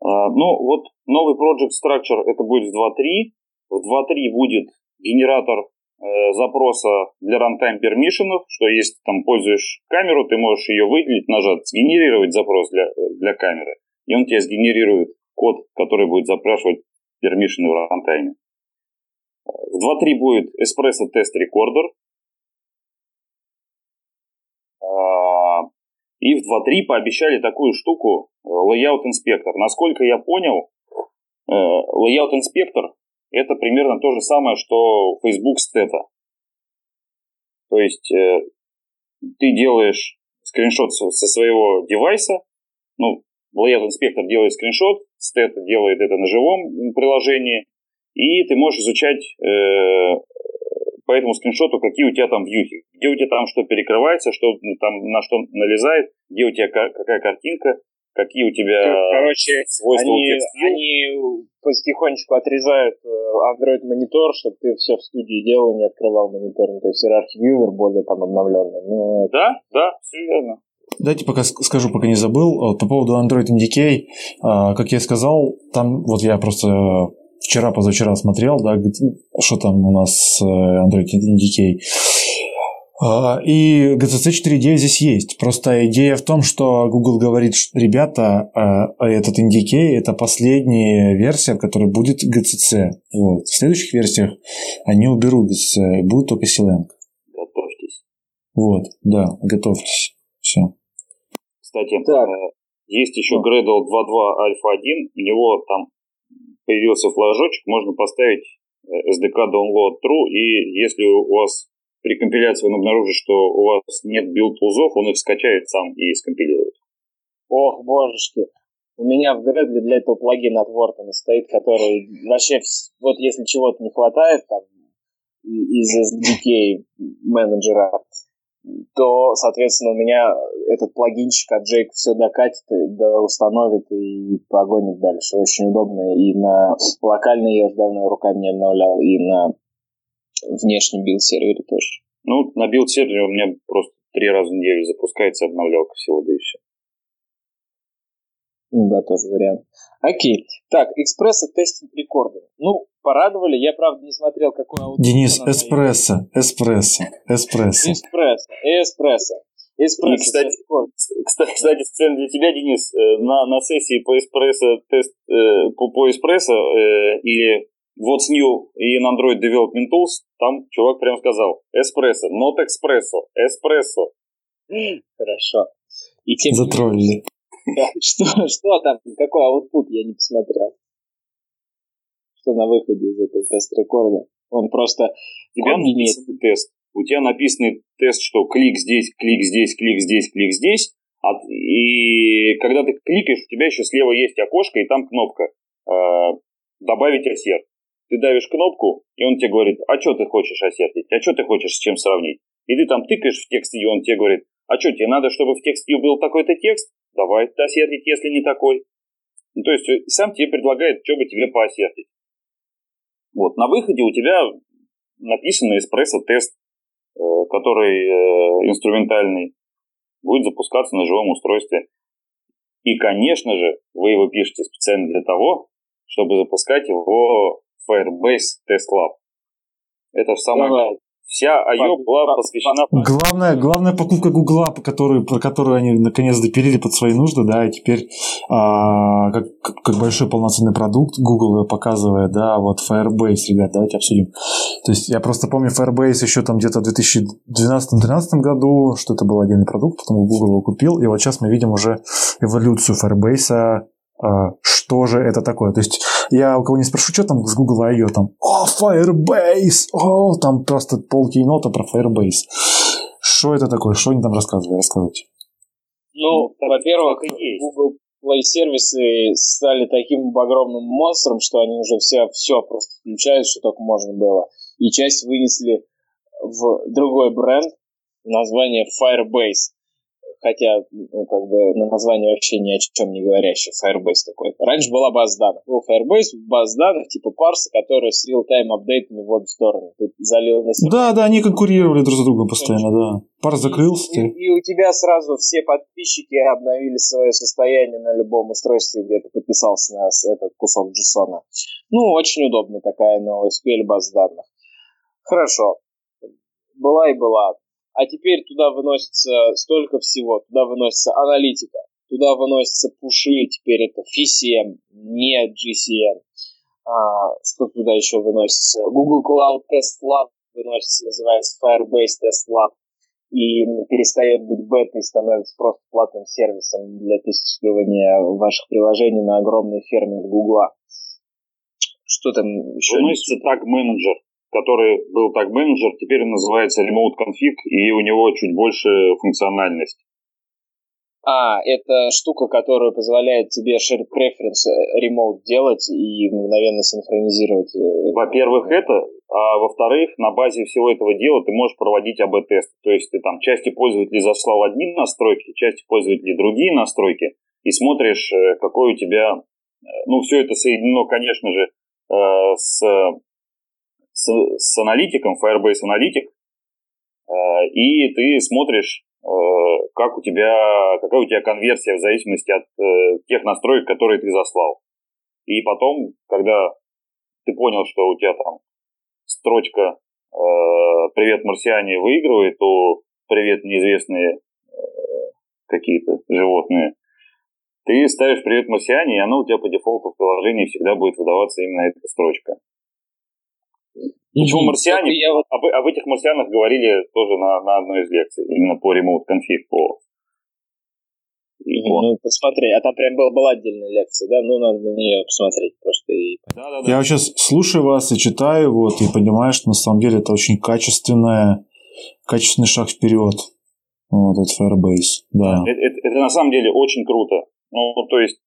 А, ну, вот новый Project Structure это будет в 2.3. В 2.3 будет генератор запроса для runtime permissionов, что если там пользуешь камеру, ты можешь ее выделить, нажать сгенерировать запрос для, для камеры, и он тебе сгенерирует код, который будет запрашивать permission в runtime. В 2.3 будет Espresso Test Recorder. А, и в 2.3 пообещали такую штуку э, Layout Inspector. Насколько я понял, э, Layout Inspector это примерно то же самое, что Facebook стета. То есть э, ты делаешь скриншот со, своего девайса, ну, Layout инспектор делает скриншот, стет делает это на живом приложении, и ты можешь изучать э, по этому скриншоту, какие у тебя там вьюхи, где у тебя там что перекрывается, что ну, там на что налезает, где у тебя какая картинка, какие у тебя Короче, свойства они, они потихонечку отрезают э, Android монитор, чтобы ты все в студии делал и не открывал монитор. Ну, то есть иерархия вьювер более там обновленный. Но... Да, да, все верно. Дайте пока скажу, пока не забыл. По поводу Android NDK, а, как я сказал, там вот я просто вчера-позавчера смотрел, да, что там у нас э, Android NDK. А, и GCC 4.9 здесь есть. Просто идея в том, что Google говорит, что, ребята, а, а этот NDK – это последняя версия, которая будет GCC. Вот. В следующих версиях они уберут GCC, и будет только Clang. Готовьтесь. Вот, да, готовьтесь. Все. Кстати, так. Э, есть еще Gradle 2.2 Alpha 1, у него там появился флажочек, можно поставить SDK download true, и если у вас при компиляции он обнаружит, что у вас нет build tools -ов, он их скачает сам и скомпилирует. Ох, божечки. У меня в Gradle для этого плагин от Wharton стоит, который вообще, вот если чего-то не хватает там из SDK менеджера, то, соответственно, у меня этот плагинчик от Jake все докатит, да установит и погонит дальше. Очень удобно. И на локальный я уже давно руками не обновлял, и на внешнем build-сервере тоже. Ну, на build-сервере у меня просто три раза в неделю запускается обновлялка всего, да и все. Ну да, тоже вариант. Окей. Так, экспресса тестинг рекорды. Ну, порадовали. Я, правда, не смотрел, какой аудио. Денис, эспрессо, эспрессо, эспрессо. Эспрессо, эспрессо. Эспрессо. И, кстати, кстати, кстати, сцена для тебя, Денис, э, на, на сессии по эспрессо, тест э, по, по эспрессо э, или What's New и in Android Development Tools, там чувак прям сказал эспрессо, not экспрессо, эспрессо. Хорошо. И тем Затроллили. Что, что там, какой аутпут, я не посмотрел. Что на выходе из этого тест-рекорда. Он просто... У тебя написанный тест. У тебя написанный тест, что клик здесь, клик здесь, клик здесь, клик здесь. И когда ты кликаешь, у тебя еще слева есть окошко, и там кнопка э, «Добавить ассерт». Ты давишь кнопку, и он тебе говорит, а что ты хочешь ассертить, а что ты хочешь с чем сравнить. И ты там тыкаешь в текст, и он тебе говорит, а что, тебе надо, чтобы в тексте был такой-то текст? Давай осертить, если не такой. Ну, то есть э, сам тебе предлагает, что бы тебе поосертить. Вот, на выходе у тебя написан эспрессо-тест, э, который э, инструментальный, будет запускаться на живом устройстве. И, конечно же, вы его пишете специально для того, чтобы запускать его Firebase Test Lab. Это самое Давай. Вся IO была посвящена... Главная, главная покупка Гугла, по которой, про которую они наконец допилили под свои нужды, да, и теперь а, как, как большой полноценный продукт Google показывает, да, вот Firebase, ребят, давайте обсудим. То есть я просто помню Firebase еще там где-то в 2012-2013 году, что это был отдельный продукт, потом Google его купил, и вот сейчас мы видим уже эволюцию Firebase, а, что же это такое. То есть я у кого не спрошу, что там с Google I.O. там, о, Firebase, о, там просто полкейнота про Firebase. Что это такое? Что они там рассказывали? Рассказывайте. Ну, во-первых, Google Play сервисы стали таким огромным монстром, что они уже все, все просто включают, что только можно было. И часть вынесли в другой бренд, название Firebase хотя, ну, как бы, на название вообще ни о чем не говорящий, Firebase какой-то. Раньше была база данных. Был Firebase, база данных типа парса, которая с real-time апдейтами в обе стороны. Ты залил на себя. Да, да, они конкурировали друг с другом постоянно, да. Парс закрылся. И, и, и у тебя сразу все подписчики обновили свое состояние на любом устройстве, где ты подписался на этот кусок JSON. Ну, очень удобно такая NoSQL база данных. Хорошо. Была и была а теперь туда выносится столько всего, туда выносится аналитика, туда выносятся пуши, теперь это FCM, не GCM. А, что туда еще выносится? Google Cloud Test Lab выносится, называется Firebase Test Lab. И перестает быть бетой становится просто платным сервисом для тестирования ваших приложений на огромной ферме Гугла. Что там еще? Выносится так менеджер который был так менеджер, теперь он называется Remote Config, и у него чуть больше функциональность. А, это штука, которая позволяет тебе shared preference э, remote делать и мгновенно синхронизировать. Э, Во-первых, это, а во-вторых, на базе всего этого дела ты можешь проводить АБ-тест. То есть ты там части пользователей заслал одни настройки, части пользователей другие настройки, и смотришь, э, какой у тебя... Ну, все это соединено, конечно же, с с, с аналитиком, Firebase Analytic, э, и ты смотришь, э, как у тебя, какая у тебя конверсия в зависимости от э, тех настроек, которые ты заслал. И потом, когда ты понял, что у тебя там строчка «Привет, марсиане» выигрывает, то «Привет, неизвестные какие-то животные», ты ставишь «Привет, марсиане», и оно у тебя по дефолту в приложении всегда будет выдаваться именно эта строчка. Почему марсиане? Я вот... об, об этих марсианах говорили тоже на, на одной из лекций, именно по remote config, по ну, посмотри, а там прям была, была отдельная лекция, да? Ну, надо на нее посмотреть просто. И... Да, да, да. Я сейчас слушаю вас и читаю, вот, и понимаю, что на самом деле это очень качественная, качественный шаг вперед. Вот, это Firebase, да. Это, это, это на самом деле очень круто. Ну, то есть,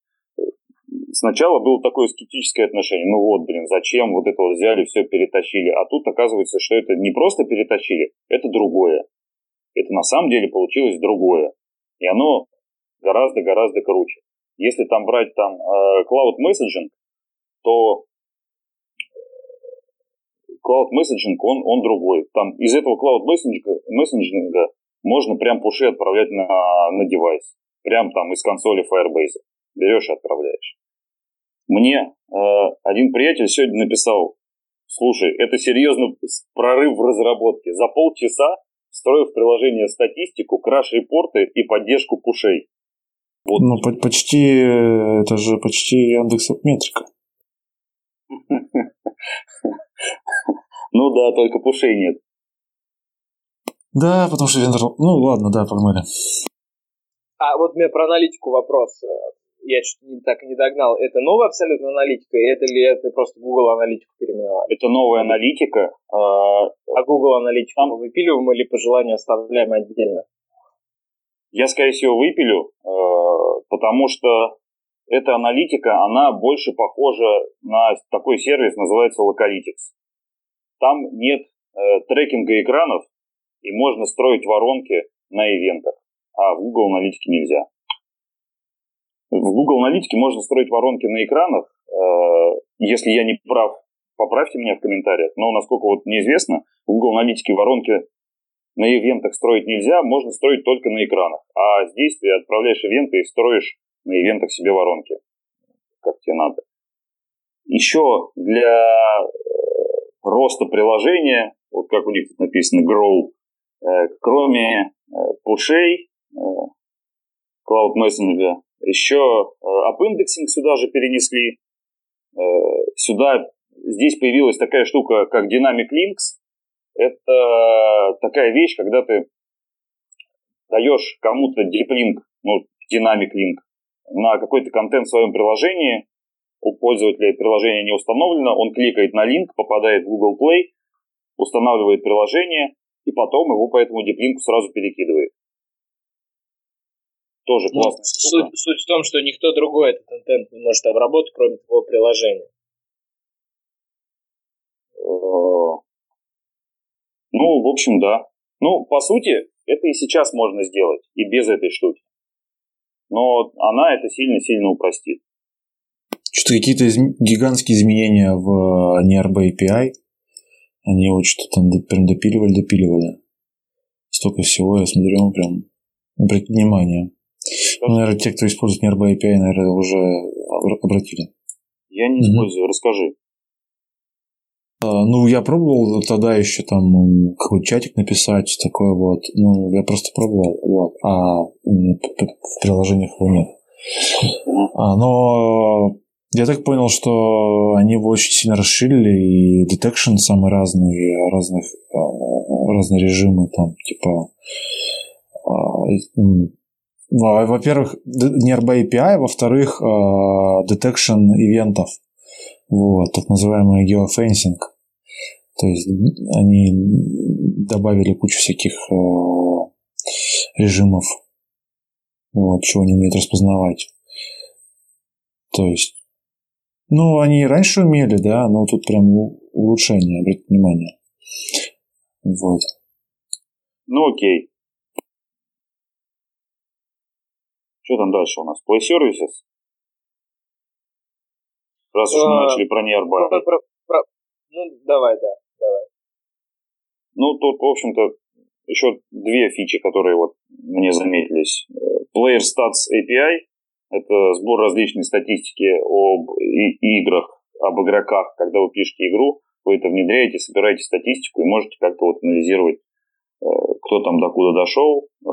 сначала было такое скептическое отношение. Ну вот, блин, зачем вот это вот взяли, все перетащили. А тут оказывается, что это не просто перетащили, это другое. Это на самом деле получилось другое. И оно гораздо-гораздо круче. Если там брать там э, Cloud Messaging, то Cloud Messaging, он, он другой. Там из этого Cloud Messaging, Messaging можно прям пуши отправлять на, на девайс. Прям там из консоли Firebase. Берешь и отправляешь. Мне э, один приятель сегодня написал, слушай, это серьезно прорыв в разработке. За полчаса строю в приложение статистику, краш-репорты и поддержку пушей. Вот. Ну, по- почти, это же почти Яндекс Метрика. Ну да, только пушей нет. Да, потому что вендор... Ну, ладно, да, погнали. А вот у меня про аналитику вопрос. Я что-то так и не догнал. Это новая абсолютно аналитика? Это ли это просто Google аналитику переименовали? Это новая аналитика. А, а Google аналитику мы выпиливаем или по желанию оставляем отдельно? Я, скорее всего, выпилю, потому что эта аналитика, она больше похожа на такой сервис, называется Localytics. Там нет э, трекинга экранов, и можно строить воронки на ивентах, а в Google аналитике нельзя. В Google аналитике можно строить воронки на экранах. Э, если я не прав, поправьте меня в комментариях. Но насколько вот мне известно, в Google аналитике воронки на ивентах строить нельзя, можно строить только на экранах. А здесь ты отправляешь ивенты и строишь на ивентах себе воронки, как тебе надо. Еще для э, роста приложения, вот как у них тут написано, grow, э, кроме пушей, Cloud Messenger, еще AppIndexing сюда же перенесли. Сюда, здесь появилась такая штука, как Dynamic Links. Это такая вещь, когда ты даешь кому-то deep link, ну, Dynamic Link, на какой-то контент в своем приложении, у пользователя приложение не установлено, он кликает на линк, попадает в Google Play, устанавливает приложение, и потом его по этому диплинку сразу перекидывает. Тоже ну, классная суть, суть в том, что никто другой этот контент не может обработать, кроме твоего приложения. Э, ну, в общем, да. Ну, по сути, это и сейчас можно сделать, и без этой штуки. Но она это сильно-сильно упростит. Что-то какие-то изм... гигантские изменения в NearBay API. Они вот что-то там прям допиливали, допиливали. Столько всего, я смотрю, прям обратить внимание. Ну, наверное, те, кто использует Nearby API, наверное, уже обратили. Я не использую, mm-hmm. расскажи. А, ну, я пробовал тогда еще там какой-то чатик написать, такое вот. Ну, я просто пробовал, вот. А в приложениях его нет. А, но я так понял, что они его очень сильно расширили, и detection самые разные, разных, а, разные режимы, там, типа, во-первых, Nearby API, во-вторых, detection ивентов, вот, так называемый geofencing. То есть они добавили кучу всяких режимов, вот, чего они умеют распознавать. То есть ну, они и раньше умели, да, но тут прям улучшение, обратите внимание. Вот. Ну, окей. Что там дальше у нас? Play Services? Раз уж мы начали про Nearby. Ну, давай, да, давай. Ну, тут, в общем-то, еще две фичи, которые вот мне заметились. Player Stats API это сбор различной статистики об играх, об игроках. Когда вы пишете игру, вы это внедряете, собираете статистику и можете как-то вот анализировать, э, кто там докуда дошел, э,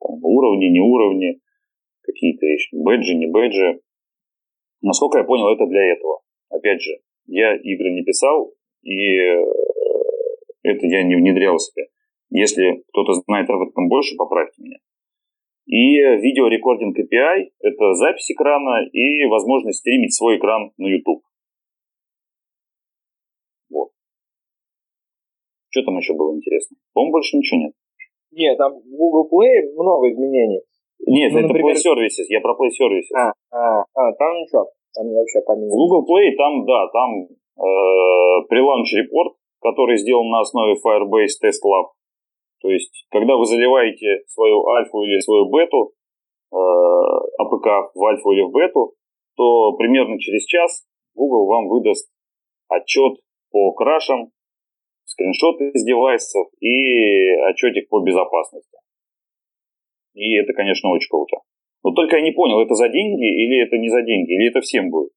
там, уровни, не уровни, какие-то еще бэджи, не бэджи. Насколько я понял, это для этого. Опять же, я игры не писал, и э, это я не внедрял себе. Если кто-то знает об этом больше, поправьте меня. И видеорекординг API – это запись экрана и возможность стримить свой экран на YouTube. Вот. Что там еще было интересно? По-моему, больше ничего нет. Нет, там в Google Play много изменений. Нет, Ну, это например- Play Services, я про Play Services. А, а, а, там ничего. Там вообще поменяли. Google Play там, да, там э, pre-launch report, который сделан на основе Firebase Test Lab. То есть, когда вы заливаете свою альфу или свою бету, э, APK в альфу или в бету, то примерно через час Google вам выдаст отчет по крашам, скриншоты из девайсов и отчетик по безопасности. И это, конечно, очень круто. Но только я не понял, это за деньги или это не за деньги, или это всем будет?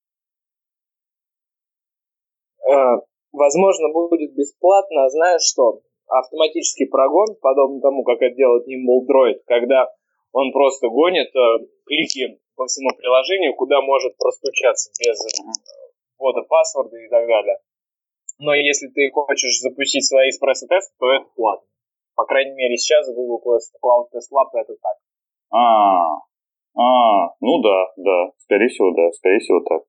А, возможно, будет бесплатно, знаешь что? Автоматический прогон, подобно тому, как это делает Nimble Droid, когда он просто гонит э, клики по всему приложению, куда может простучаться без э, ввода паспорта и так далее. Но если ты хочешь запустить свои эспрессо-тесты, то это платно. По крайней мере, сейчас Google Cloud Test Lab это так. А, а, ну да, да, скорее всего, да, скорее всего так.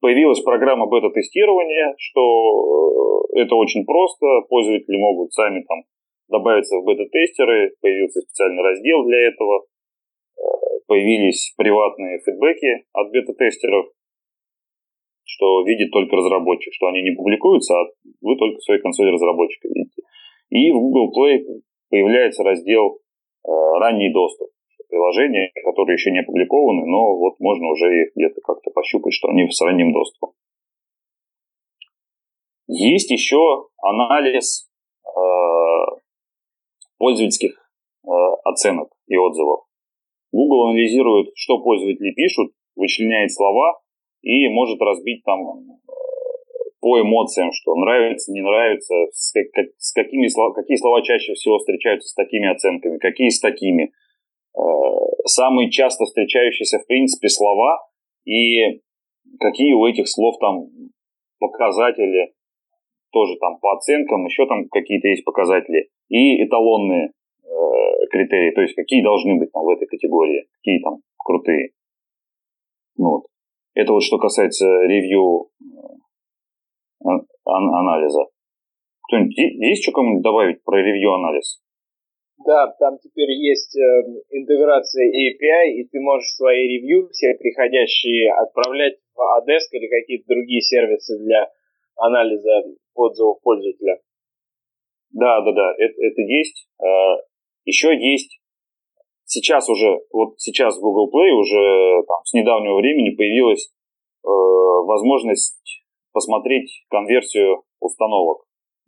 Появилась программа бета-тестирования, что э, это очень просто, пользователи могут сами там добавиться в бета-тестеры, появился специальный раздел для этого, э, появились приватные фидбэки от бета-тестеров, что видит только разработчик, что они не публикуются, а вы только в своей консоли разработчика видите. И в Google Play появляется раздел э, ранний доступ. Приложения, которые еще не опубликованы, но вот можно уже их где-то как-то пощупать, что они с ранним доступом. Есть еще анализ э, пользовательских э, оценок и отзывов. Google анализирует, что пользователи пишут, вычленяет слова и может разбить там по эмоциям, что нравится, не нравится, с, как- с какими слова, какие слова чаще всего встречаются с такими оценками, какие с такими. Э, Самые часто встречающиеся, в принципе, слова и какие у этих слов там показатели, тоже там по оценкам, еще там какие-то есть показатели, и эталонные э, критерии, то есть какие должны быть там в этой категории, какие там крутые. Ну Вот. Это вот что касается ревью э, анализа. Кто-нибудь есть что кому-нибудь добавить про ревью-анализ? Да, там теперь есть э, интеграция API, и ты можешь свои ревью, все приходящие, отправлять в Adesk или какие-то другие сервисы для анализа отзывов пользователя. Да, да, да, это, это есть. Э, Еще есть сейчас уже, вот сейчас в Google Play уже там, с недавнего времени появилась э, возможность посмотреть конверсию установок.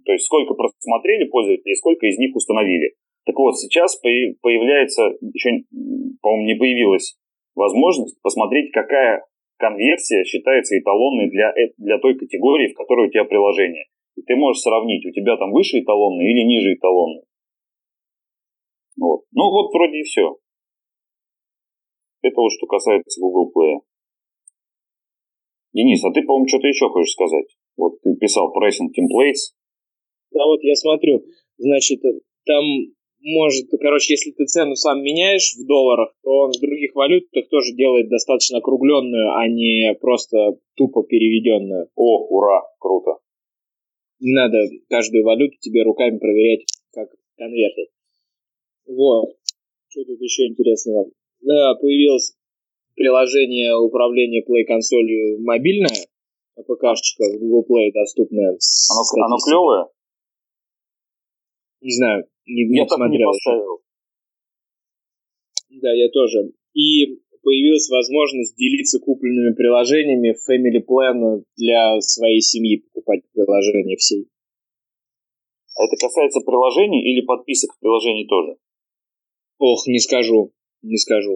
То есть сколько просмотрели пользователи сколько из них установили. Так вот, сейчас появ- появляется, еще, по-моему, не появилась возможность посмотреть, какая конверсия считается эталонной для, э- для той категории, в которой у тебя приложение. И ты можешь сравнить, у тебя там выше эталонный или ниже эталонный. Вот. Ну вот вроде и все. Это вот что касается Google Play. Денис, а ты, по-моему, что-то еще хочешь сказать? Вот ты писал pricing templates. Да вот я смотрю, значит, там может, короче, если ты цену сам меняешь в долларах, то он в других валютах тоже делает достаточно округленную, а не просто тупо переведенную. О, ура, круто. Не надо каждую валюту тебе руками проверять, как конвертить. Вот. Что тут еще интересного? Да, появилось приложение управления Play консолью мобильное, АПКшечка в Google Play доступная. Оно, оно клевое? Не знаю, не, не Я так и не смотрел. поставил. Да, я тоже. И появилась возможность делиться купленными приложениями в Family Plan для своей семьи, покупать приложения всей. А это касается приложений или подписок в приложении тоже? Ох, не скажу, не скажу.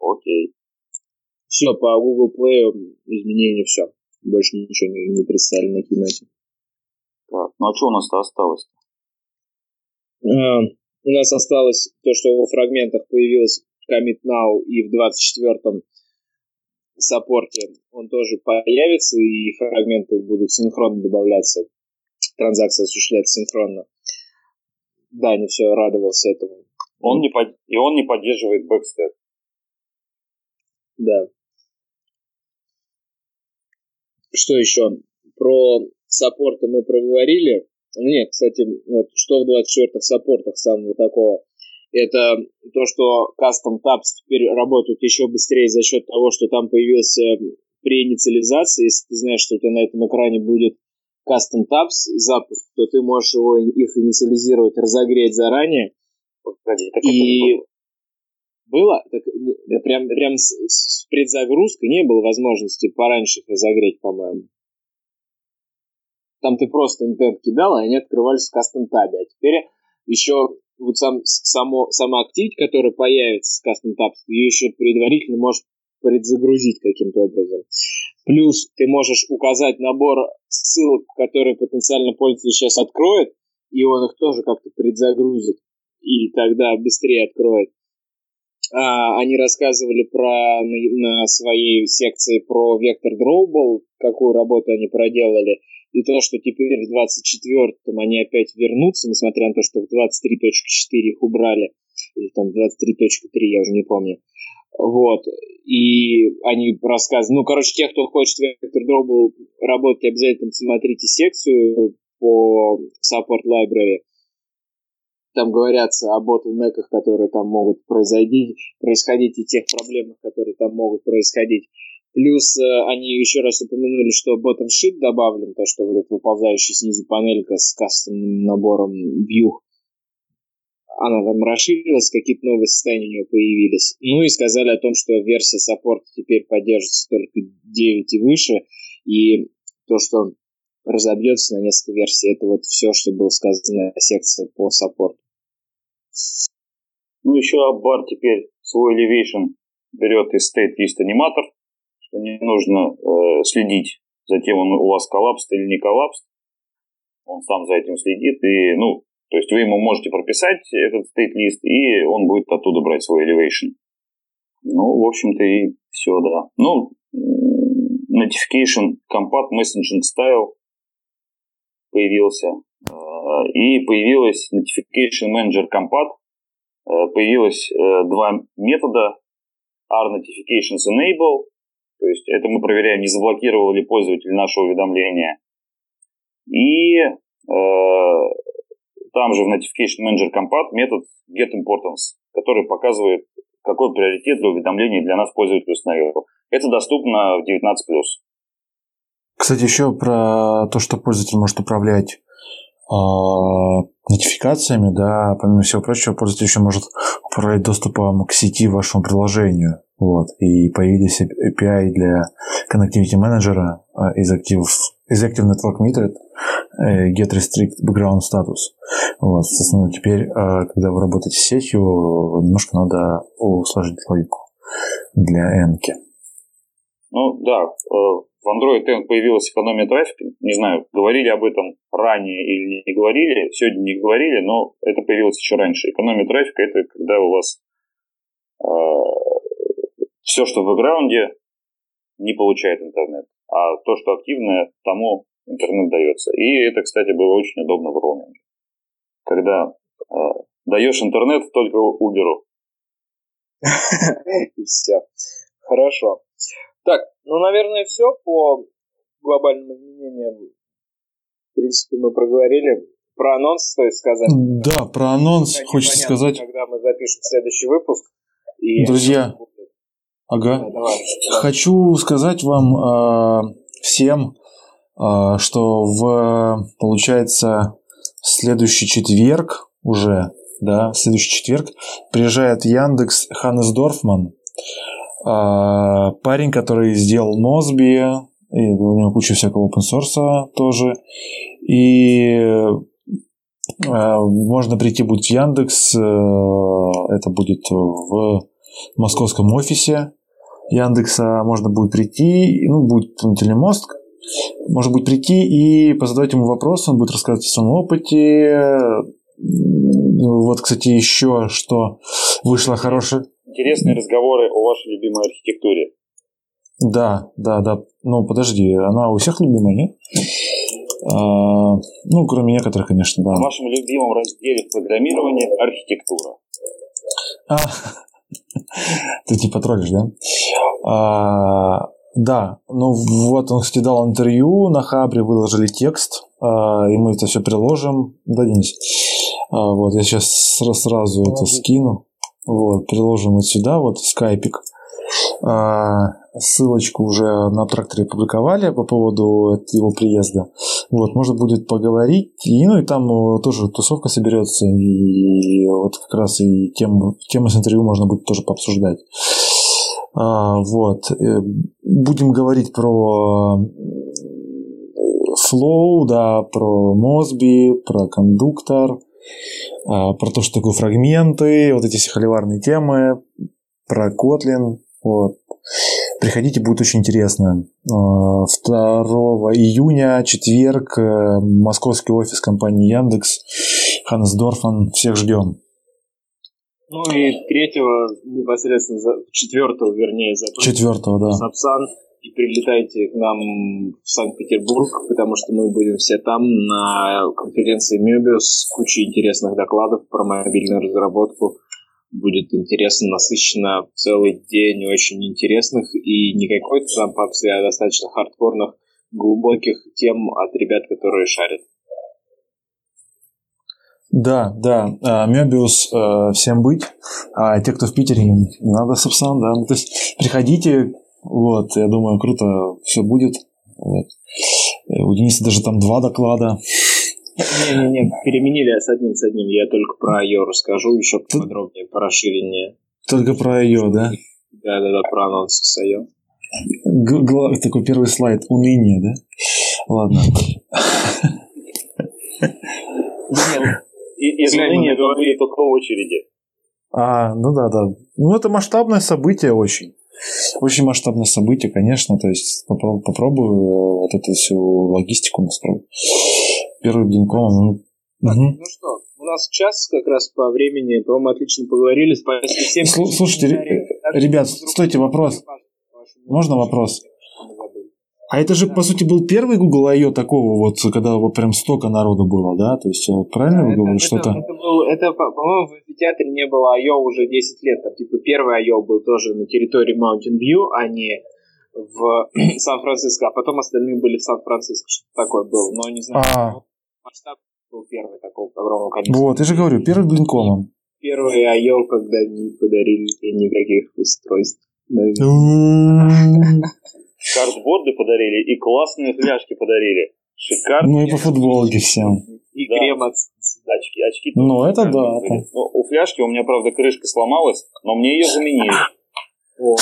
Окей. Все, по Google Play изменения все. Больше ничего не, не представили на киноте. Так, ну а что у нас-то осталось? А, у нас осталось то, что во фрагментах появилось Commit Now и в 24-м саппорте он тоже появится, и фрагменты будут синхронно добавляться. Транзакция осуществляться синхронно. Да, не все радовался этому. Он не под... И он не поддерживает бэкстеп. Да. Что еще? Про саппорты мы проговорили. Ну, нет, кстати, вот что в 24-х саппортах самого такого, это то, что Custom Tabs теперь работают еще быстрее за счет того, что там появился при инициализации, если ты знаешь, что у тебя на этом экране будет Custom Tabs запуск, то ты можешь его, их инициализировать, разогреть заранее. Погоди, так и это было? Так, прям, прям с, с предзагрузкой не было возможности пораньше их разогреть, по-моему. Там ты просто интент кидал, и они открывались в кастом табе. А теперь еще вот сам, само, сама активить, которая появится с кастом таб, ее еще предварительно можешь предзагрузить каким-то образом. Плюс ты можешь указать набор ссылок, которые потенциально пользователь сейчас откроет, и он их тоже как-то предзагрузит, и тогда быстрее откроет. А, они рассказывали про на, на своей секции про Vector Drawball, какую работу они проделали, и то, что теперь в 24-м они опять вернутся, несмотря на то, что в 23.4 их убрали, или там 23.3, я уже не помню. Вот. И они рассказывают. Ну, короче, те, кто хочет в Vector Drawball работать, обязательно смотрите секцию по Support Library. Там говорятся о ботлнеках, которые там могут произойти, происходить, и тех проблемах, которые там могут происходить. Плюс э, они еще раз упомянули, что bottom sheet добавлен, то, что вот эта выползающая снизу панелька с кастомным набором view, она там расширилась, какие-то новые состояния у нее появились. Ну и сказали о том, что версия саппорта теперь поддерживается только 9 и выше, и то, что разобьется на несколько версий, это вот все, что было сказано о секции по саппорту. Ну, еще Аббар теперь свой Elevation берет из State List аниматор, что не нужно э, следить за тем, он у вас коллапс или не коллапс. Он сам за этим следит. И, ну, то есть вы ему можете прописать этот state list, и он будет оттуда брать свой elevation. Ну, в общем-то, и все, да. Ну, notification compat messaging style появился. И появилась notification manager compat. Э, Появилось э, два метода R-notifications enable, то есть это мы проверяем, не заблокировал ли пользователь наше уведомление. И э, там же в Notification Manager Compat метод getImportance, который показывает, какой приоритет для уведомлений для нас пользователь установил. Это доступно в 19+. Кстати, еще про то, что пользователь может управлять нотификациями, да, помимо всего прочего, пользователь еще может управлять доступом к сети вашему приложению. Вот. И появились API для Connectivity Manager из Active, из Active Network Metered Get Restrict Background Status. Вот. Соответственно, теперь, когда вы работаете с сетью, немножко надо усложнить логику для Энки. Ну да, в Android N появилась экономия трафика. Не знаю, говорили об этом ранее или не говорили. Сегодня не говорили, но это появилось еще раньше. Экономия трафика – это когда у вас все, что в бэкграунде, не получает интернет. А то, что активное, тому интернет дается. И это, кстати, было очень удобно в роуминге. Когда э, даешь интернет только Uber. И все. Хорошо. Так, ну, наверное, все по глобальным изменениям. В принципе, мы проговорили. Про анонс стоит сказать. Да, про анонс хочется сказать. Когда мы запишем следующий выпуск. И... Друзья, Ага. Да, давай. Хочу сказать вам э, всем, э, что в, получается, следующий четверг уже, да, следующий четверг приезжает Яндекс Ханнес Дорфман, парень, который сделал Мозби, и у него куча всякого open source тоже, и э, можно прийти будет в Яндекс, э, это будет в московском офисе Яндекса можно будет прийти, ну, будет там телемост, можно будет прийти и позадавать ему вопросы, он будет рассказывать о своем опыте. Вот, кстати, еще что вышло хорошее. Интересные разговоры о вашей любимой архитектуре. Да, да, да. Ну, подожди, она у всех любимая, нет? А, ну, кроме некоторых, конечно, да. В вашем любимом разделе в программировании архитектура. А, ты типа троллишь, да? А, да, ну вот он, кстати, дал интервью на Хабре, выложили текст а, и мы это все приложим. Да, Денис? А, вот, я сейчас сразу это скину. Вот, приложим вот сюда, вот скайпик. А, ссылочку уже на тракторе опубликовали по поводу его приезда. Вот, можно будет поговорить. И, ну и там э, тоже тусовка соберется. И вот как раз и тему, тему с интервью можно будет тоже пообсуждать. А, вот. Э, будем говорить про Flow, да, про Mosby, про кондуктор, про то, что такое фрагменты, вот эти все холиварные темы, про Kotlin. Вот. Приходите, будет очень интересно. 2 а, июня, четверг, э, московский офис компании Яндекс, Ханнес Дорфан. Всех ждем. Ну и третьего, непосредственно, четвертого, вернее, за четвертого, да. Сапсан и прилетайте к нам в Санкт-Петербург, потому что мы будем все там на конференции Möbius с кучей интересных докладов про мобильную разработку. Будет интересно, насыщенно, целый день очень интересных и не какой-то там попсы, а достаточно хардкорных, глубоких тем от ребят, которые шарят. Да, да, Мебиус э, всем быть, а те, кто в Питере, им не надо, собственно, да. Ну, то есть приходите, вот, я думаю, круто все будет. Вот. Э, у Дениса даже там два доклада. Не-не-не, переменили с одним с одним. Я только про ее расскажу, еще Тут... подробнее, по расширению. Только про ее, да? Да-да-да, про анонсы с ее. Такой первый слайд, уныние, да? Ладно. Из уныния только очереди. А, ну да, да. Ну, это масштабное событие очень. Очень масштабное событие, конечно. То есть попробую, попробую э, вот эту всю логистику настроить. Первый блинком. Ну, угу. ну что, у нас час как раз по времени, по-моему, отлично поговорили. Спасибо всем. Слушайте, ребят, стойте, вопрос. Можно вопрос? А это же, по сути, был первый Google I.O. такого вот, когда вот прям столько народу было, да? То есть, правильно вы говорите, что это... Был, это по-моему, в амфитеатре не было I.O. уже 10 лет. Там, типа, первый I.O. был тоже на территории Mountain View, а не в Сан-Франциско, а потом остальные были в Сан-Франциско. Что такое было, но не знаю. А. Масштаб был первый такого огромного количества. Вот, я же говорю, первый блинкомом. Первый I.O., когда не подарили никаких устройств. картборды подарили и классные фляжки подарили. Шикарно. Ну и по футболке всем. И да. крем от очки. очки ну это да. Это. Ну, у фляжки у меня, правда, крышка сломалась, но мне ее заменили. О,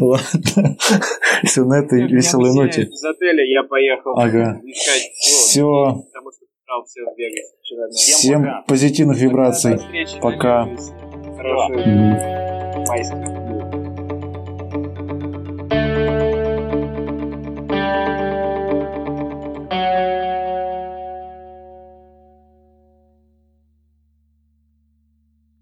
Ладно. Все на этой веселой ноте. Из отеля я поехал ага. искать все. Потому что все в. Всем позитивных вибраций. Пока. Хорошего. Майских.